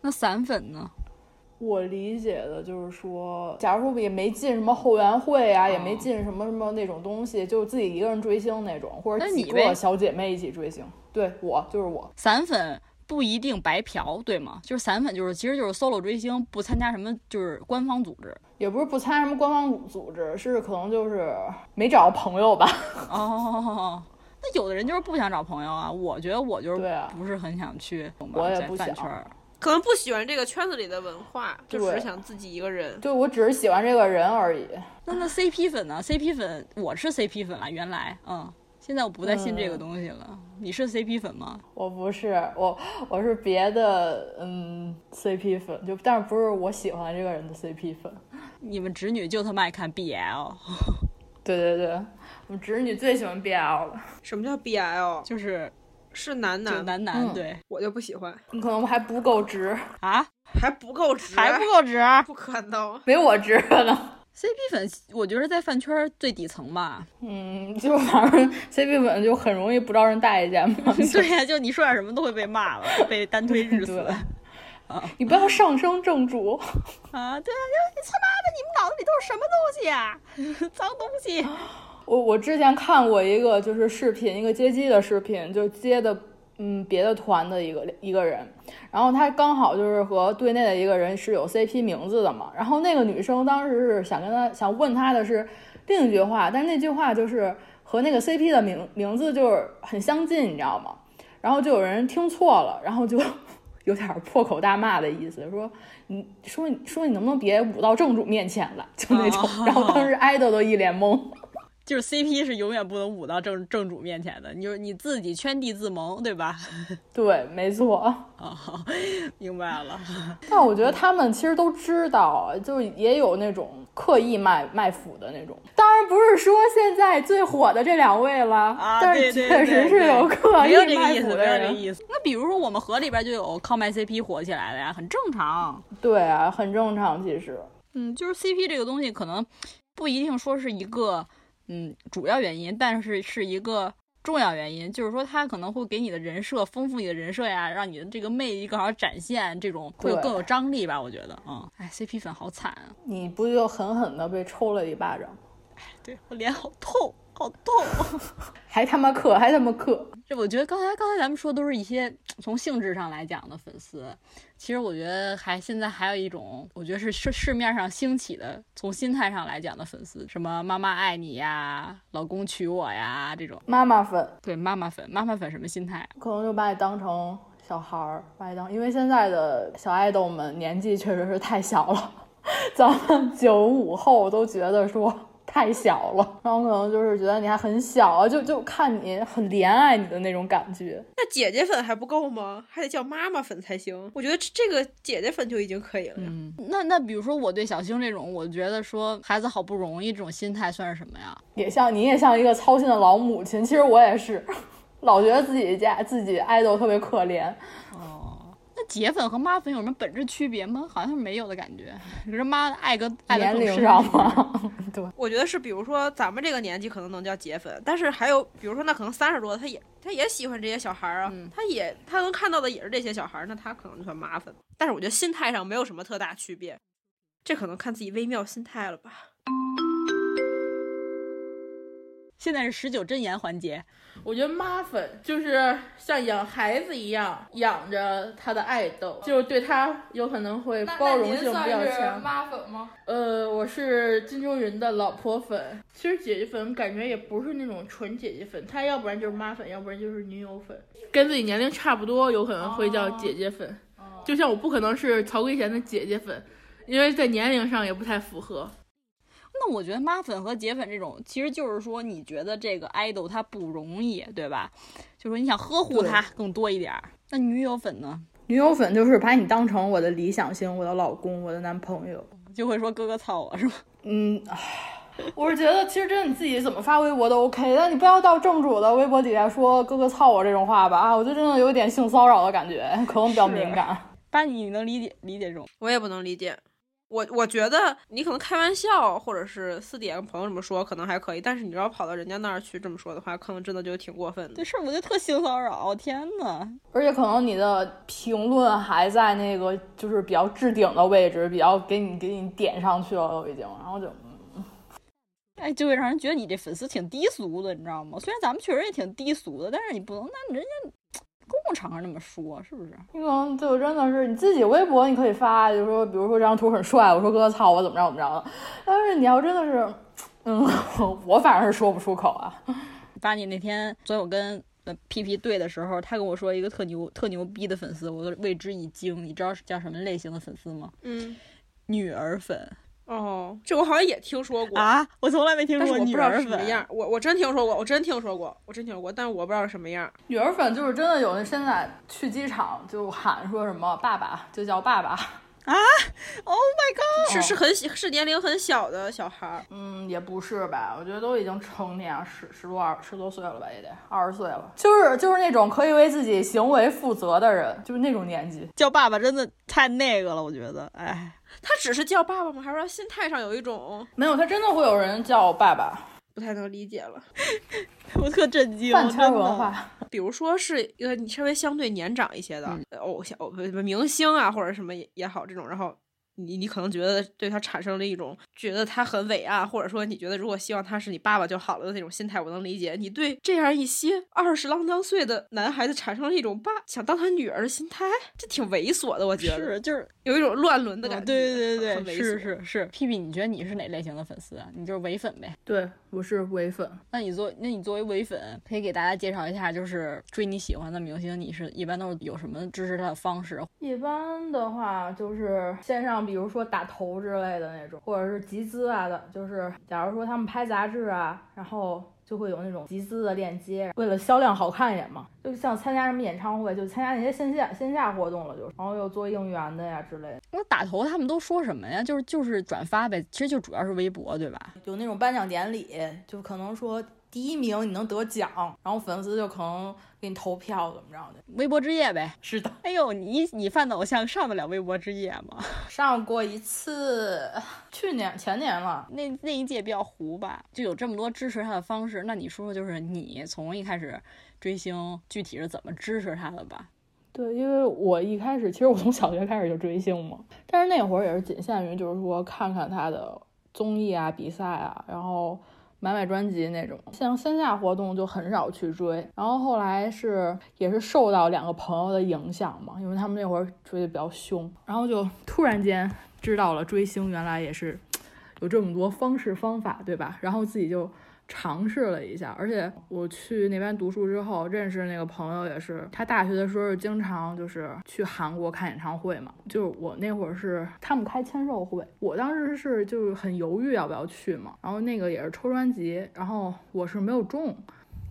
Speaker 1: 那散粉呢？
Speaker 3: 我理解的就是说，假如说也没进什么后援会啊，也
Speaker 1: 哦
Speaker 3: 没进什么什么那种东西，就自己一个人追星那种，或者几个小姐妹一起追星。对我就是我，
Speaker 1: 散粉不一定白嫖，对吗？就是散粉就是其实就是 solo 追星，不参加什么就是官方组织。
Speaker 3: 也不是不参加什么官方组织，是可能就是没找到朋友吧。
Speaker 1: 哦，那有的人就是不想找朋友啊。我觉得我就是不是很想去，
Speaker 3: 我也不想。
Speaker 2: 可能不喜欢这个圈子里的文化，就只是想自己一个人。
Speaker 3: 对我只是喜欢这个人而已。
Speaker 1: 那那 CP 粉呢？CP 粉我是 CP 粉了，原来嗯，现在我不再信这个
Speaker 3: 嗯
Speaker 1: 东西了。你是 CP 粉吗？
Speaker 3: 我不是我，我是别的，嗯，CP 粉，就但是不是我喜欢这个人的 CP 粉。
Speaker 1: 你们侄女就他妈爱看 BL，
Speaker 3: 对对对，我们侄女最喜欢 BL 了。
Speaker 2: 什么叫 BL？
Speaker 1: 就是
Speaker 2: 是男
Speaker 1: 就
Speaker 2: 男，
Speaker 1: 男男、
Speaker 3: 嗯
Speaker 1: 对
Speaker 2: 我就不喜欢，
Speaker 3: 你可能还不够直，
Speaker 1: 啊，
Speaker 2: 还不够直，
Speaker 1: 还不够直。
Speaker 2: 不可能。
Speaker 3: 没我直呢。
Speaker 1: CP 粉，我觉得在饭圈最底层吧。
Speaker 3: 嗯，就反正 CP 粉就很容易不招人待见嘛。
Speaker 1: 对呀、就你说点什么都会被骂了，被单推日死。
Speaker 3: 啊你不要上升正主。
Speaker 1: 啊，对啊，你他妈的，你们脑子里都是什么东西啊？脏东西！
Speaker 3: 我我之前看过一个就是视频，一个接机的视频，就接的嗯别的团的一个一个人，然后他刚好就是和队内的一个人是有 CP 名字的嘛，然后那个女生当时是想跟他想问他的是另一句话，但是那句话就是和那个 CP 的名名字就是很相近，你知道吗？然后就有人听错了，然后就 有点破口大骂的意思，说你说你说你能不能别舞到正主面前来，就那种。
Speaker 1: 哦
Speaker 3: 然后当时爱豆都一脸懵。
Speaker 1: 就是 CP 是永远不能舞到正正主面前的，你就是你自己圈地自萌，对吧？
Speaker 3: 对，没错。
Speaker 1: 啊、明白了。
Speaker 3: 但我觉得他们其实都知道，就是也有那种刻意卖卖腐的那种。当然不是说现在最火的这两位了，
Speaker 1: 啊，
Speaker 3: 但是确实是有刻
Speaker 1: 没
Speaker 3: 意
Speaker 1: 有这个意思，
Speaker 3: 卖腐的
Speaker 1: 没有这个。意思。那比如说我们河里边就有靠卖 CP 火起来的呀，很正常。
Speaker 3: 对啊，很正常。其实，
Speaker 1: 嗯，就是 CP 这个东西可能不一定说是一个嗯主要原因，但是是一个重要原因，就是说它可能会给你的人设丰富你的人设呀，让你的这个魅力更好展现，这种会有更有张力吧？我觉得，嗯，哎，CP 粉好惨啊，
Speaker 3: 你不就狠狠的被抽了一巴掌，
Speaker 1: 对我脸好痛，好痛。
Speaker 3: 还他妈克，还他妈克。
Speaker 1: 这我觉得刚才刚才咱们说都是一些 从性质上来讲的粉丝，其实我觉得还现在还有一种，我觉得是市市面上兴起的，从心态上来讲的粉丝，什么妈妈爱你呀，老公娶我呀这种。
Speaker 3: 妈妈粉
Speaker 1: 对妈妈粉，妈妈粉什么心态？
Speaker 3: 可能就把你当成小孩儿，把你当，因为现在的小爱豆们年纪确实是太小了，咱们九五后都觉得说太小了，然后可能就是觉得你还很小啊，就就看你很怜爱你的那种感觉。
Speaker 2: 那姐姐粉还不够吗？还得叫妈妈粉才行。我觉得这这个姐姐粉就已经可以了呀。
Speaker 1: 嗯，那那比如说我对小星这种，我觉得说孩子好不容易这种心态算是什么呀？
Speaker 3: 也像你也像一个操心的老母亲，其实我也是，老觉得自己家自己爱豆特别可怜。
Speaker 1: 那姐粉和妈粉有什么本质区别吗？好像是没有的感觉。你说妈爱个爱的
Speaker 3: 年龄
Speaker 1: 更深
Speaker 3: 上嘛，对，
Speaker 2: 我觉得是，比如说咱们这个年纪可能能叫姐粉，但是还有，比如说那可能三十多，他也他也喜欢这些小孩儿啊，
Speaker 1: 嗯
Speaker 2: 他也他能看到的也是这些小孩儿，那他可能就算妈粉。但是我觉得心态上没有什么特大区别，这可能看自己微妙心态了吧。
Speaker 1: 现在是十九真言环节，
Speaker 4: 我觉得妈粉就是像养孩子一样养着他的爱豆，就是对他有可能会包容性比较强。
Speaker 3: 妈粉吗？
Speaker 4: 呃，我是金钟云的老婆粉。其实姐姐粉感觉也不是那种纯姐姐粉，她要不然就是妈粉，要不然就是女友粉，跟自己年龄差不多，有可能会叫姐姐粉。就像我不可能是曹圭贤的姐姐粉，因为在年龄上也不太符合。
Speaker 1: 那我觉得妈粉和姐粉这种，其实就是说你觉得这个爱豆他不容易，对吧？就说你想呵护他更多一点儿。那女友粉呢，
Speaker 3: 女友粉就是把你当成我的理想型，我的老公，我的男朋友。
Speaker 1: 就会说哥哥操我是吗？
Speaker 3: 嗯，唉我是觉得其实真的你自己怎么发微博都 OK，但你不要到正主的微博底下说“哥哥操我”这种话吧啊，我就真的有点性骚扰的感觉，可能比较敏感。
Speaker 1: 但，你能理解理解这种？
Speaker 2: 我也不能理解。我我觉得你可能开玩笑，或者是私底下跟朋友这么说，可能还可以。但是你要跑到人家那儿去这么说的话，可能真的就挺过分的
Speaker 1: 这。事儿我觉得特性骚扰，天呐！
Speaker 3: 而且可能你的评论还在那个就是比较置顶的位置，比较给你给你点上去了都已经，然后就
Speaker 1: 哎，就会让人觉得你这粉丝挺低俗的，你知道吗？虽然咱们确实也挺低俗的，但是你不能拿人家场合那么说，是不是？
Speaker 3: 你可能就真的是你自己微博你可以发，就是说比如说这张图很帅，我说哥哥操我怎么着怎么着的，但是你要真的是，嗯，我反正是说不出口啊。
Speaker 1: 把你那天昨天我跟呃 P P 对的时候，他跟我说一个特牛特牛逼的粉丝，我都为之一惊。你知道是叫什么类型的粉丝吗？
Speaker 2: 嗯，
Speaker 1: 女儿粉。
Speaker 2: 哦，这我好像也听说过
Speaker 1: 啊，我从来没听
Speaker 2: 但是
Speaker 1: 说
Speaker 2: 我不知道是什么
Speaker 1: 女儿粉。
Speaker 2: 样。我我真听说过，我真听说过，我真听说过，但是我不知道是什么样。
Speaker 3: 女儿粉就是真的有的现在去机场就喊说什么爸爸，就叫爸爸啊。
Speaker 1: Oh my god！
Speaker 2: 是是很小，是年龄很小的小孩儿。
Speaker 3: 嗯，也不是吧？我觉得都已经成年十十多二十多岁了吧，也得二十岁了。就是就是那种可以为自己行为负责的人，就是那种年纪。
Speaker 1: 叫爸爸真的太那个了，我觉得，哎，
Speaker 2: 他只是叫爸爸吗？还是说心态上有一种
Speaker 3: 没有，他真的会有人叫爸爸。
Speaker 2: 不太能理解了？
Speaker 1: 我特震惊，
Speaker 3: 饭圈文化，
Speaker 2: 比如说是一个你稍微相对年长一些的、呃偶像、哦不不明星啊，或者什么也也好，这种，然后你你可能觉得对他产生了一种觉得他很伟岸，或者说你觉得如果希望他是你爸爸就好了的那种心态，我能理解。你对这样一些二十郎当岁的男孩子产生了一种爸想当他女儿的心态，这挺猥琐的，我觉得
Speaker 1: 是就是
Speaker 2: 有一种乱伦的
Speaker 1: 哦
Speaker 2: 感觉。
Speaker 1: 对对对对，是是是。屁屁你觉得你是哪类型的粉丝啊？你就是唯粉呗？
Speaker 3: 对我是唯粉。
Speaker 1: 那你作那你作为唯粉，可以给大家介绍一下，就是追你喜欢的明星，你是一般都是有什么支持他的方式？
Speaker 3: 一般的话就是线上，比如说打头之类的那种，或者是集资啊的，就是假如说他们拍杂志啊，然后就会有那种集资的链接，为了销量好看一点嘛，就像参加什么演唱会，就参加那些线下线下活动了，就是，然后又做应援的呀之类的，
Speaker 1: 那打头他们都说什么呀？就是就是转发呗，其实就主要是微博，对吧？
Speaker 3: 有那种颁奖典礼，就可能说第一名你能得奖，然后粉丝就可能给你投票怎么着的。
Speaker 1: 微博之夜呗。
Speaker 3: 是的，
Speaker 1: 哎呦，你你犯的偶像上得了微博之夜吗？
Speaker 3: 上过一次，去年前年了。
Speaker 1: 那那一届比较糊吧，就有这么多支持他的方式。那你说说，就是你从一开始追星，具体是怎么支持他的吧？
Speaker 3: 对，因为我一开始其实我从小学开始就追星嘛，但是那会儿也是仅限于就是说看看他的综艺啊、比赛啊，然后买买专辑那种，像线下活动就很少去追。然后后来是也是受到两个朋友的影响嘛，因为他们那会儿追的比较凶，然后就突然间知道了追星原来也是 有这么多方式方法，对吧？然后自己就。尝试了一下，而且我去那边读书之后，认识那个朋友也是，他大学的时候经常就是去韩国看演唱会嘛。就是我那会儿是他们开签售会，我当时是就是很犹豫要不要去嘛。然后那个也是抽专辑，然后我是没有中，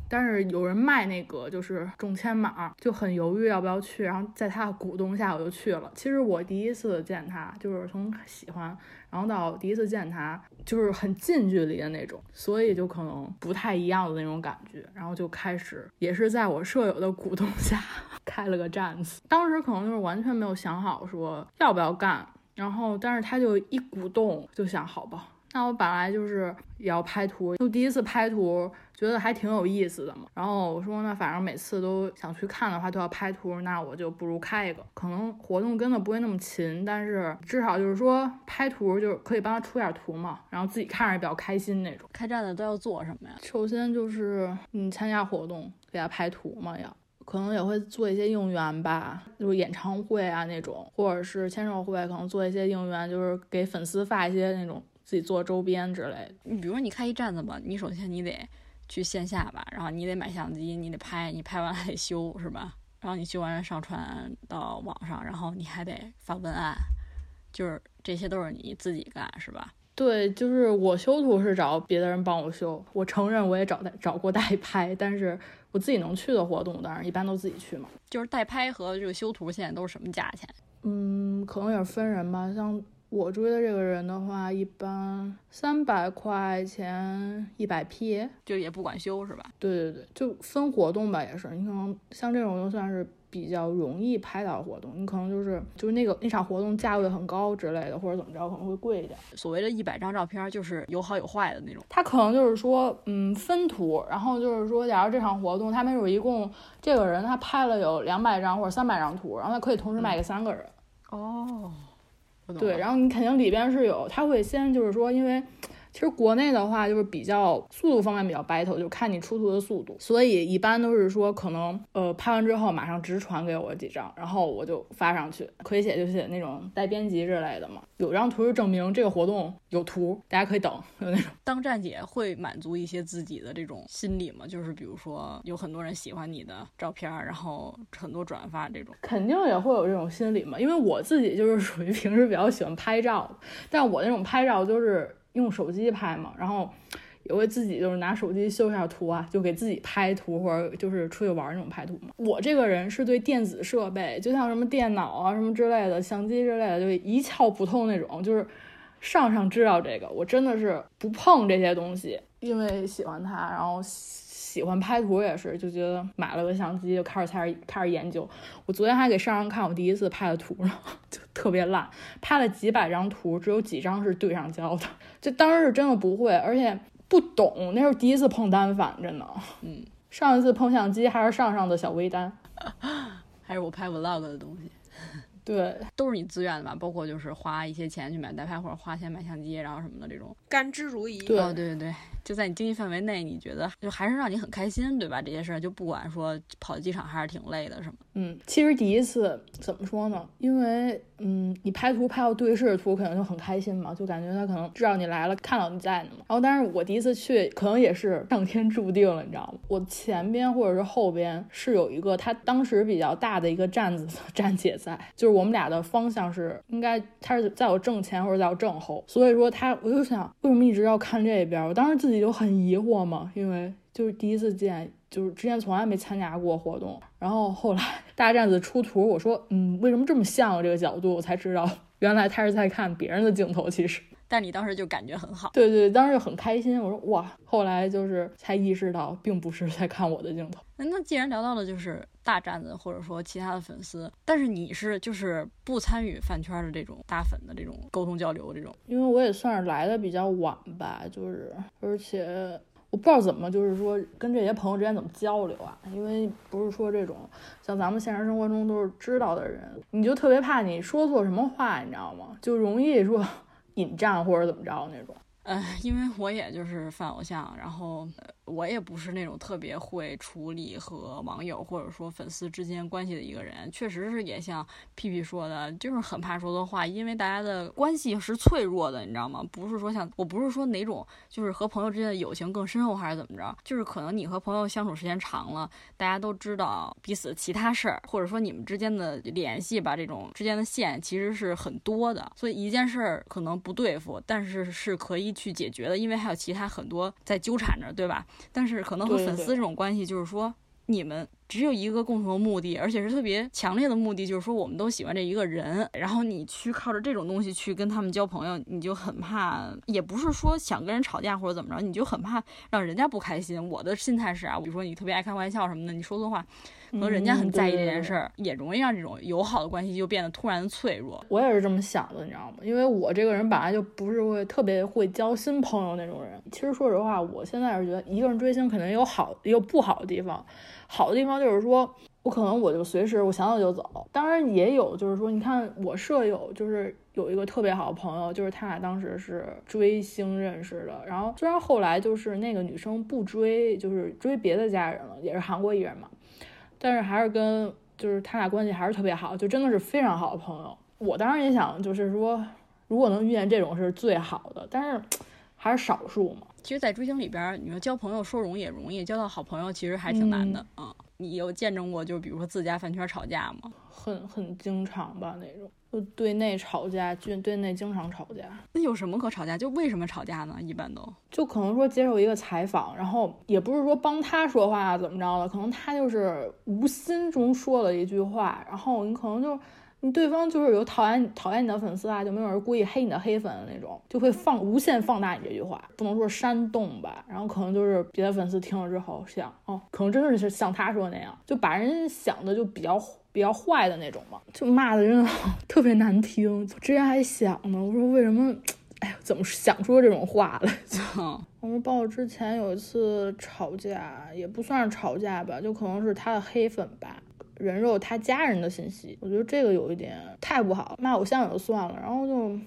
Speaker 3: 但是有人卖那个就是中签码，就很犹豫要不要去。然后在他的鼓动下，我就去了。其实我第一次见他，就是从喜欢，然后到第一次见他，就是很近距离的那种，所以就可能不太一样的那种感觉。然后就开始，也是在我舍友的鼓动下 开了个站子。当时可能就是完全没有想好说要不要干，然后但是他就一鼓动，就想好吧。那我本来就是也要拍图，就第一次拍图，觉得还挺有意思的嘛。然后我说，那反正每次都想去看的话，都要拍图，那我就不如开一个。可能活动跟的不会那么勤，但是至少就是说拍图就是可以帮他出点图嘛，然后自己看着也比较开心那种。
Speaker 1: 开站的都要做什么呀？
Speaker 3: 首先就是你参加活动给他拍图嘛，要。可能也会做一些应援吧，就是演唱会啊那种，或者是签售会，可能做一些应援，就是给粉丝发一些那种自己做周边之类的。
Speaker 1: 你比如说你开一站子吧，你首先你得去线下吧，然后你得买相机，你得拍，你拍完还得修，是吧？然后你修完上传到网上，然后你还得发文案，就是这些都是你自己干，是吧？
Speaker 3: 对，就是我修图是找别的人帮我修，我承认我也找代找过代拍，但是我自己能去的活动，当然一般都自己去嘛。
Speaker 1: 就是代拍和这个修图现在都是什么价钱？
Speaker 3: 嗯，可能也是分人吧。像我追的这个人的话，一般三百块钱一百 P。
Speaker 1: 就也不管修是吧？
Speaker 3: 对对对，就分活动吧，也是。你可能像这种就算是比较容易拍到活动，你可能就是就是那个那场活动价位很高之类的，或者怎么着可能会贵一点。
Speaker 1: 所谓的一百张照片，就是有好有坏的那种。
Speaker 3: 他可能就是说，嗯，分图，然后就是说，假如这场活动他没准一共这个人他拍了有两百张或者三百张图，然后他可以同时卖给三个人。
Speaker 1: 哦，
Speaker 3: 对，然后你肯定里边是有，他会先就是说，因为其实国内的话就是比较速度方面比较 battle，就看你出图的速度，所以一般都是说可能呃拍完之后马上直传给我几张，然后我就发上去，可以写就写那种带编辑之类的嘛，有张图就证明这个活动有图，大家可以等，有那种。
Speaker 1: 当站姐会满足一些自己的这种心理嘛？就是比如说有很多人喜欢你的照片，然后很多转发这种，
Speaker 3: 肯定也会有这种心理嘛，因为我自己就是属于平时比较喜欢拍照，但我那种拍照就是。用手机拍嘛，然后也会自己就是拿手机修一下图啊，就给自己拍图或者就是出去玩那种拍图嘛。我这个人是对电子设备，就像什么电脑啊什么之类的，相机之类的，就一窍不通那种。就是上上知道这个，我真的是不碰这些东西，因为喜欢它，然后。喜欢拍图也是，就觉得买了个相机就开始开始开始研究。我昨天还给上上看我第一次拍的图呢，就特别烂，拍了几百张图，只有几张是对上焦的。就当时是真的不会，而且不懂，那时候第一次碰单反，真的。
Speaker 1: 嗯，
Speaker 3: 上一次碰相机还是上上的小微单，
Speaker 1: 还是我拍 vlog 的东西。
Speaker 3: 对，
Speaker 1: 都是你自愿的吧？包括就是花一些钱去买代拍，或者花钱买相机，然后什么的这种，
Speaker 2: 甘之如饴。
Speaker 3: 对
Speaker 1: 对对对。就在你经济范围内，你觉得就还是让你很开心，对吧？这些事儿就不管说跑机场还是挺累的，什么？
Speaker 3: 嗯，其实第一次怎么说呢？因为嗯，你拍图拍到对视图，可能就很开心嘛，就感觉他可能知道你来了，看到你在呢嘛。然后，但是我第一次去，可能也是上天注定了，你知道吗？我前边或者是后边是有一个他当时比较大的一个站子 站姐在，就是我们俩的方向是应该他是在我正前或者在我正后，所以说他我就想为什么一直要看这边？我当时自己。就很疑惑嘛，因为就是第一次见，就是之前从来没参加过活动，然后后来 大站子出图，我说，嗯，为什么这么像我这个角度？我才知道原来他是在看别人的镜头，其实。
Speaker 1: 但你当时就感觉很好，
Speaker 3: 对对，当时就很开心。我说哇，后来就是才意识到，并不是在看我的镜头。
Speaker 1: 那既然聊到了就是大站子或者说其他的粉丝，但是你是就是不参与饭圈的这种大粉的这种沟通交流这种，
Speaker 3: 因为我也算是来的比较晚吧，就是而且我不知道怎么就是说跟这些朋友之间怎么交流啊，因为不是说这种像咱们现实生活中都是知道的人，你就特别怕你说错什么话，你知道吗？就容易说。引战或者怎么着那种，
Speaker 1: 呃，因为我也就是饭偶像，然后。我也不是那种特别会处理和网友或者说粉丝之间关系的一个人，确实是也像屁屁说的，就是很怕说错话，因为大家的关系是脆弱的，你知道吗？不是说像我不是说哪种，就是和朋友之间的友情更深厚还是怎么着，就是可能你和朋友相处时间长了，大家都知道彼此其他事儿，或者说你们之间的联系吧，这种之间的线其实是很多的，所以一件事儿可能不对付，但是是可以去解决的，因为还有其他很多在纠缠着，对吧？但是可能和粉丝这种关系，就是说你们只有一个共同的目的，而且是特别强烈的目的，就是说我们都喜欢这一个人。然后你去靠着这种东西去跟他们交朋友，你就很怕，也不是说想跟人吵架或者怎么着，你就很怕让人家不开心。我的心态是啊，比如说你特别爱开玩笑什么的，你说错话。可能人家很在意这件事儿，也容易让这种友好的关系就变得突然的脆弱。
Speaker 3: 我也是这么想的，你知道吗？因为我这个人本来就不是会特别会交新朋友那种人。其实说实话，我现在是觉得一个人追星肯定有好也有不好的地方。好的地方就是说我可能我就随时我想走就走。当然也有就是说，你看我舍友就是有一个特别好的朋友，就是他俩当时是追星认识的。然后虽然后来就是那个女生不追，就是追别的家人了，也是韩国艺人嘛。但是还是跟就是他俩关系还是特别好，就真的是非常好的朋友。我当然也想，就是说，如果能遇见这种是最好的，但是还是少数嘛。
Speaker 1: 其实，在追星里边，你说交朋友说容易也容易，交到好朋友其实还挺难的啊。你有见证过，就是比如说自家饭圈吵架吗？
Speaker 3: 很很经常吧，那种。就对内吵架，就对内经常吵架。
Speaker 1: 那有什么可吵架？就为什么吵架呢？一般都
Speaker 3: 就可能说接受一个采访，然后也不是说帮他说话怎么着的，可能他就是无心中说了一句话，然后你可能就你对方就是有讨厌讨厌你的粉丝啊，就没有人故意黑你的黑粉的那种，就会放无限放大你这句话，不能说煽动吧，然后可能就是别的粉丝听了之后想，哦，可能真的是像他说那样，就把人想的就比较。比较坏的那种嘛，就骂的人 特别难听。之前还想呢，我说为什么，哎呀，怎么想说这种话来着？我说包括之前有一次吵架，也不算是吵架吧，就可能是他的黑粉吧，人肉他家人的信息。我觉得这个有一点太不好，骂偶像也就算了，然后就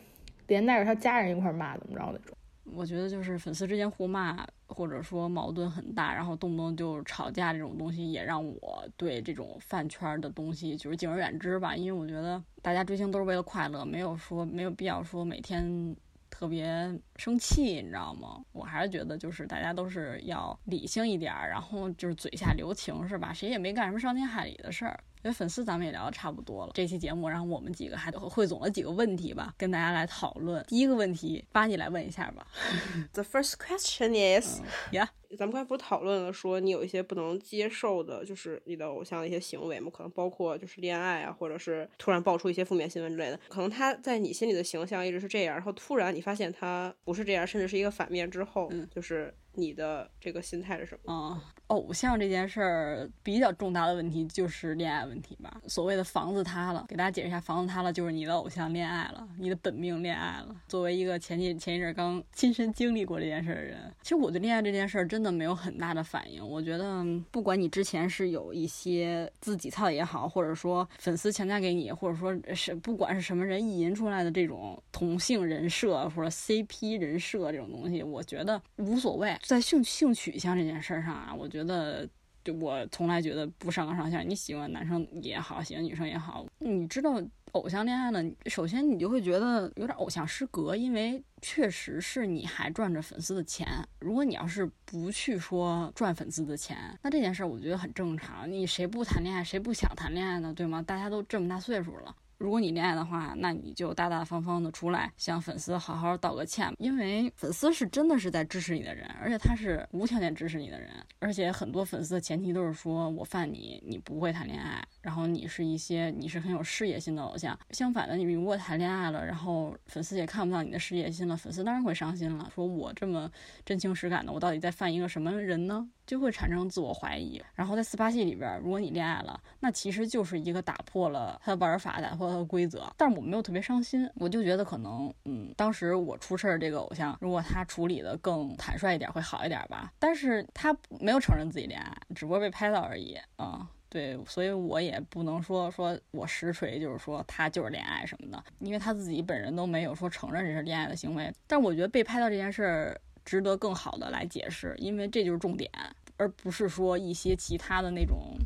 Speaker 3: 连带着他家人一块骂，怎么着那种。
Speaker 1: 我觉得就是粉丝之间互骂，或者说矛盾很大，然后动不动就吵架这种东西，也让我对这种饭圈的东西就是敬而远之吧。因为我觉得大家追星都是为了快乐，没有说没有必要说每天特别生气，你知道吗？我还是觉得就是大家都是要理性一点，然后就是嘴下留情，是吧？谁也没干什么伤天害理的事儿。因为粉丝咱们也聊的差不多了，这期节目，然后我们几个还汇总了几个问题吧，跟大家来讨论。第一个问题，巴尼来问一下吧。
Speaker 2: The first question is，
Speaker 1: 呀，
Speaker 2: 咱们刚才不是讨论了，说你有一些不能接受的，就是你的偶像的一些行为嘛？可能包括就是恋爱啊，或者是突然爆出一些负面新闻之类的。可能他在你心里的形象一直是这样，然后突然你发现他不是这样，甚至是一个反面之后，嗯就是你的这个心态是什么？
Speaker 1: 嗯，偶像这件事儿比较重大的问题就是恋爱问题吧。所谓的房子塌了，给大家解释一下，房子塌了就是你的偶像恋爱了，你的本命恋爱了。作为一个前几前一阵刚亲身经历过这件事的人，其实我对恋爱这件事儿真的没有很大的反应。我觉得不管你之前是有一些自己操也好，或者说粉丝强加给你，或者说是不管是什么人意淫出来的这种同性人设或者 CP 人设这种东西，我觉得无所谓。在性性取向这件事上啊，我觉得。就我从来觉得不上纲上线。你喜欢男生也好，喜欢女生也好，你知道偶像恋爱呢，首先你就会觉得有点偶像失格，因为确实是你还赚着粉丝的钱。如果你要是不去说赚粉丝的钱，那这件事我觉得很正常。你谁不谈恋爱，谁不想谈恋爱呢？对吗？大家都这么大岁数了。如果你恋爱的话，那你就大大方方的出来向粉丝好好道个歉，因为粉丝是真的是在支持你的人，而且他是无条件支持你的人，而且很多粉丝的前提都是说我犯你，你不会谈恋爱，然后你是一些你是很有事业心的偶像。相反的，你如果谈恋爱了，然后粉丝也看不到你的事业心了，粉丝当然会伤心了，说我这么真情实感的，我到底在犯一个什么人呢？就会产生自我怀疑。然后在四八系里边，如果你恋爱了，那其实就是一个打破了他的玩法，打破他的规则。但是我没有特别伤心，我就觉得可能，嗯，当时我出事儿这个偶像，如果他处理的更坦率一点，会好一点吧。但是他没有承认自己恋爱，只不过被拍到而已。啊，对，所以我也不能说说我实锤，就是说他就是恋爱什么的，因为他自己本人都没有说承认这是恋爱的行为。但我觉得被拍到这件事儿。值得更好的来解释，因为这就是重点，而不是说一些其他的那种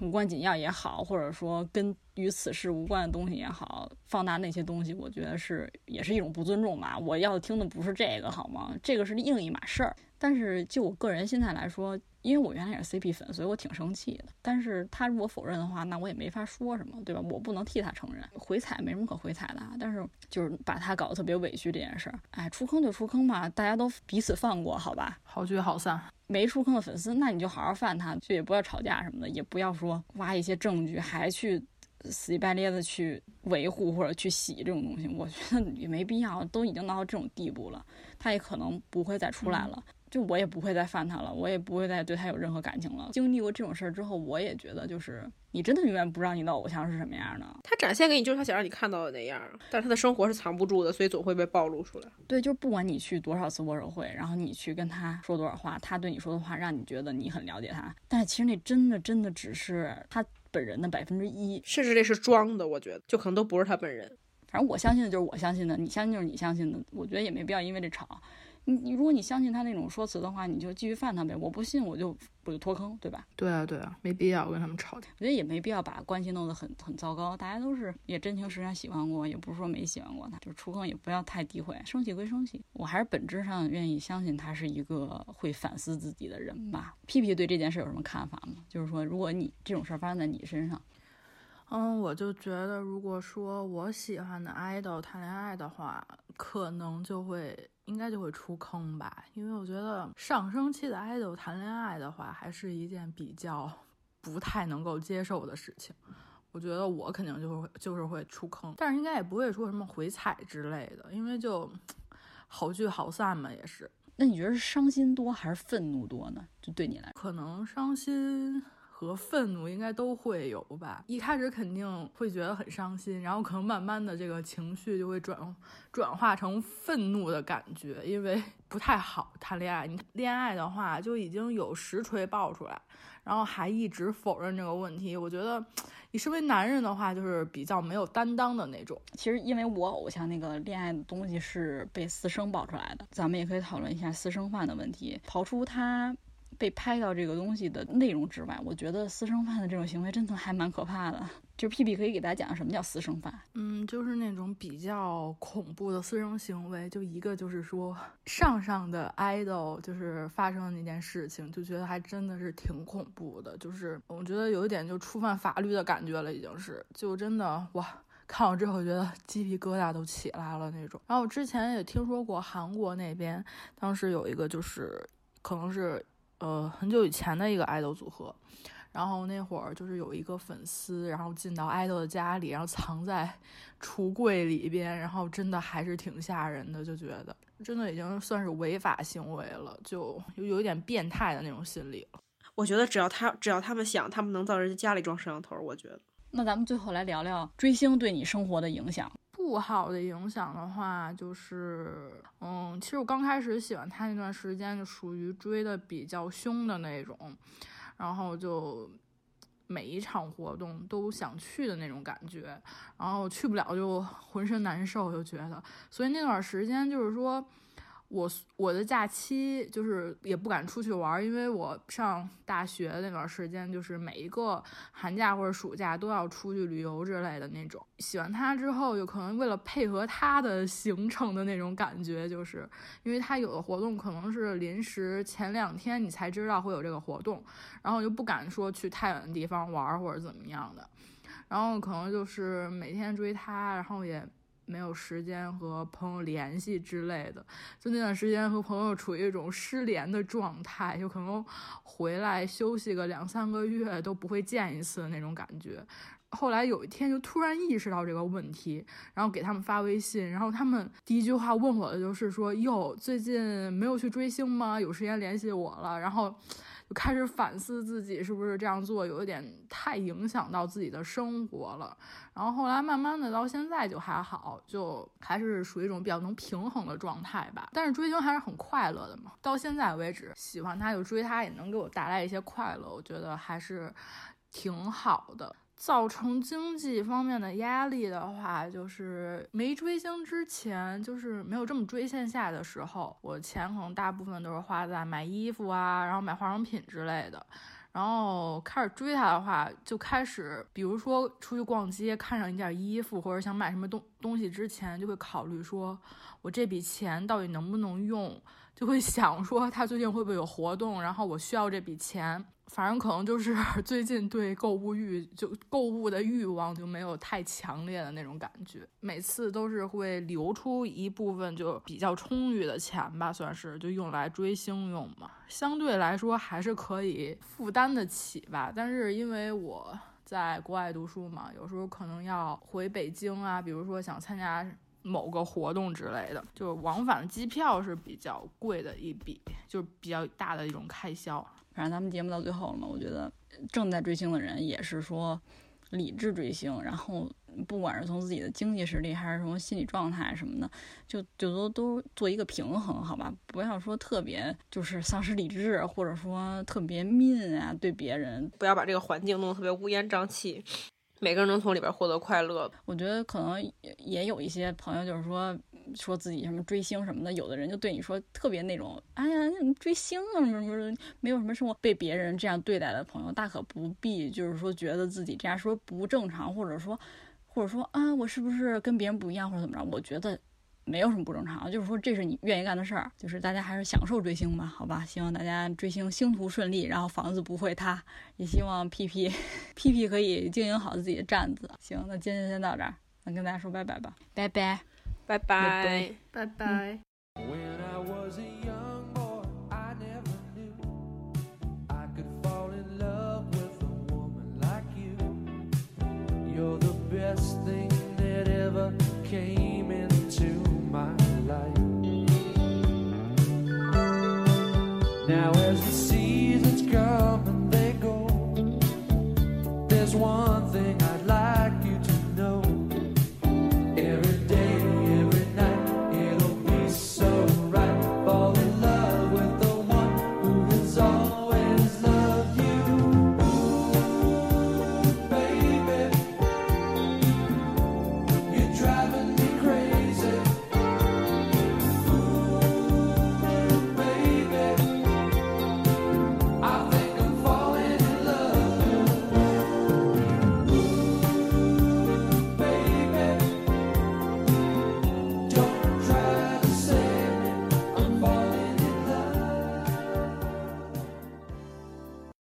Speaker 1: 无关紧要也好，或者说跟与此事无关的东西也好，放大那些东西，我觉得是也是一种不尊重吧。我要听的不是这个，好吗？这个是另一码事儿。但是就我个人心态来说，因为我原来也是 CP 粉，所以我挺生气的。但是他如果否认的话，那我也没法说什么，对吧？我不能替他承认，回踩没什么可回踩的。但是就是把他搞得特别委屈这件事儿，哎，出坑就出坑吧，大家都彼此放过，好吧？
Speaker 3: 好聚好散。
Speaker 1: 没出坑的粉丝，那你就好好犯他，就也不要吵架什么的，也不要说挖一些证据，还去死乞白咧的去维护或者去洗这种东西。我觉得也没必要，都已经闹到这种地步了，他也可能不会再出来了。就我也不会再犯他了，我也不会再对他有任何感情了。经历过这种事儿之后，我也觉得，就是你真的永远不知道你的偶像是什么样的。
Speaker 2: 他展现给你就是他想让你看到的那样，但是他的生活是藏不住的，所以总会被暴露出来。
Speaker 1: 对，就是不管你去多少次握手会，然后你去跟他说多少话，他对你说的话让你觉得你很了解他，但是其实那真的真的只是他本人的百分之一，
Speaker 2: 甚至这是装的。我觉得就可能都不是他本人。
Speaker 1: 反正我相信的就是我相信的，你相信就是你相信的。我觉得也没必要因为这吵。你你如果你相信他那种说辞的话，你就继续犯他呗。我不信，我就我就脱坑，对吧？
Speaker 3: 对啊对啊，没必要跟他们吵架。
Speaker 1: 我觉得也没必要把关系弄得很很糟糕。大家都是也真情实感喜欢过，也不是说没喜欢过他，就是出坑也不要太诋毁。生气归生气，我还是本质上愿意相信他是一个会反思自己的人吧。屁屁对这件事有什么看法吗？就是说，如果你这种事儿发生在你身上，
Speaker 3: 嗯，我就觉得，如果说我喜欢的 idol 谈恋爱的话，可能就会。应该就会出坑吧，因为我觉得上升期的爱豆谈恋爱的话，还是一件比较不太能够接受的事情。我觉得我肯定就会就是会出坑，但是应该也不会说什么回踩之类的，因为就好聚好散嘛，也是。
Speaker 1: 那你觉得是伤心多还是愤怒多呢？就对你来，
Speaker 3: 可能伤心。和愤怒应该都会有吧。一开始肯定会觉得很伤心，然后可能慢慢的这个情绪就会转转化成愤怒的感觉，因为 不太好谈恋爱。你恋爱的话就已经有实锤爆出来，然后还一直否认这个问题。我觉得 你身为男人的话，就是比较没有担当的那种。
Speaker 1: 其实因为我偶像那个恋爱的东西是被私生爆出来的，咱们也可以讨论一下私生饭的问题。刨出他被拍到这个东西的内容之外，我觉得私生饭的这种行为真的还蛮可怕的。就屁屁可以给大家讲什么叫私生饭？
Speaker 3: 嗯，就是那种比较恐怖的私生行为。就一个就是说，上上的 idol 就是发生的那件事情，就觉得还真的是挺恐怖的。就是我觉得有一点就触犯法律的感觉了，已经是就真的哇。看完之后觉得鸡皮疙瘩都起来了那种。然后我之前也听说过韩国那边，当时有一个就是可能是呃很久以前的一个爱豆组合，然后那会儿就是有一个粉丝，然后进到爱豆的家里，然后藏在橱柜里边，然后真的还是挺吓人的，就觉得真的已经算是违法行为了，就有有一点变态的那种心理了。
Speaker 2: 我觉得只要他只要他们想，他们能到人家家里装摄像头，我觉得。
Speaker 1: 那咱们最后来聊聊追星对你生活的影响。
Speaker 3: 不好的影响的话，就是，嗯，其实我刚开始喜欢他那段时间，就属于追的比较凶的那种，然后就每一场活动都想去的那种感觉，然后去不了就浑身难受，就觉得，所以那段时间就是说。我我的假期就是也不敢出去玩，因为我上大学那段时间，就是每一个寒假或者暑假都要出去旅游之类的那种。喜欢他之后，有可能为了配合他的行程的那种感觉，就是因为他有的活动可能是临时前两天你才知道会有这个活动，然后就不敢说去太远的地方玩或者怎么样的，然后可能就是每天追他，然后也。没有时间和朋友联系之类的，就那段时间和朋友处于一种失联的状态，就可能回来休息个两三个月都不会见一次的那种感觉。后来有一天就突然意识到这个问题，然后给他们发微信，然后他们第一句话问我的就是说：“哟，最近没有去追星吗？有时间联系我了。”然后。开始反思自己是不是这样做有一点太影响到自己的生活了，然后后来慢慢的到现在就还好，就还是属于一种比较能平衡的状态吧。但是追星还是很快乐的嘛，到现在为止喜欢他就追他也能给我带来一些快乐，我觉得还是挺好的。造成经济方面的压力的话，就是没追星之前，就是没有这么追线下的时候，我钱可能大部分都是花在买衣服啊，然后买化妆品之类的。然后开始追他的话，就开始，比如说出去逛街，看上一件衣服或者想买什么东东西之前，就会考虑说，我这笔钱到底能不能用，就会想说他最近会不会有活动，然后我需要这笔钱。反正可能就是 最近对购物欲就购物的欲望就没有太强烈的那种感觉，每次都是会留出一部分就比较充裕的钱吧，算是就用来追星用嘛。相对来说还是可以负担得起吧。但是因为我在国外读书嘛，有时候可能要回北京啊，比如说想参加某个活动之类的，就是往返机票是比较贵的一笔，就是比较大的一种开销。
Speaker 1: 反正咱们节目到最后了嘛，我觉得正在追星的人也是说理智追星，然后不管是从自己的经济实力还是从心理状态什么的，就就都都做一个平衡，好吧？不要说特别就是丧失理智，或者说特别 mean 啊，对别人
Speaker 2: 不要把这个环境弄得特别乌烟瘴气。每个人能从里边获得快乐，
Speaker 1: 我觉得可能也有一些朋友就是说说自己什么追星什么的，有的人就对你说特别那种，哎呀，追星啊什么什么，没有什么生活，被别人这样对待的朋友大可不必，就是说觉得自己这样说不正常，或者说或者说啊，我是不是跟别人不一样或者怎么着？我觉得。没有什么不正常，就是说这是你愿意干的事儿，就是大家还是享受追星吧，好吧？希望大家追星星途顺利，然后房子不会塌，也希望屁屁屁屁可以经营好自己的站子。行，那今天先到这儿，那跟大家说拜拜吧，拜拜，
Speaker 2: 拜拜，
Speaker 4: 拜拜。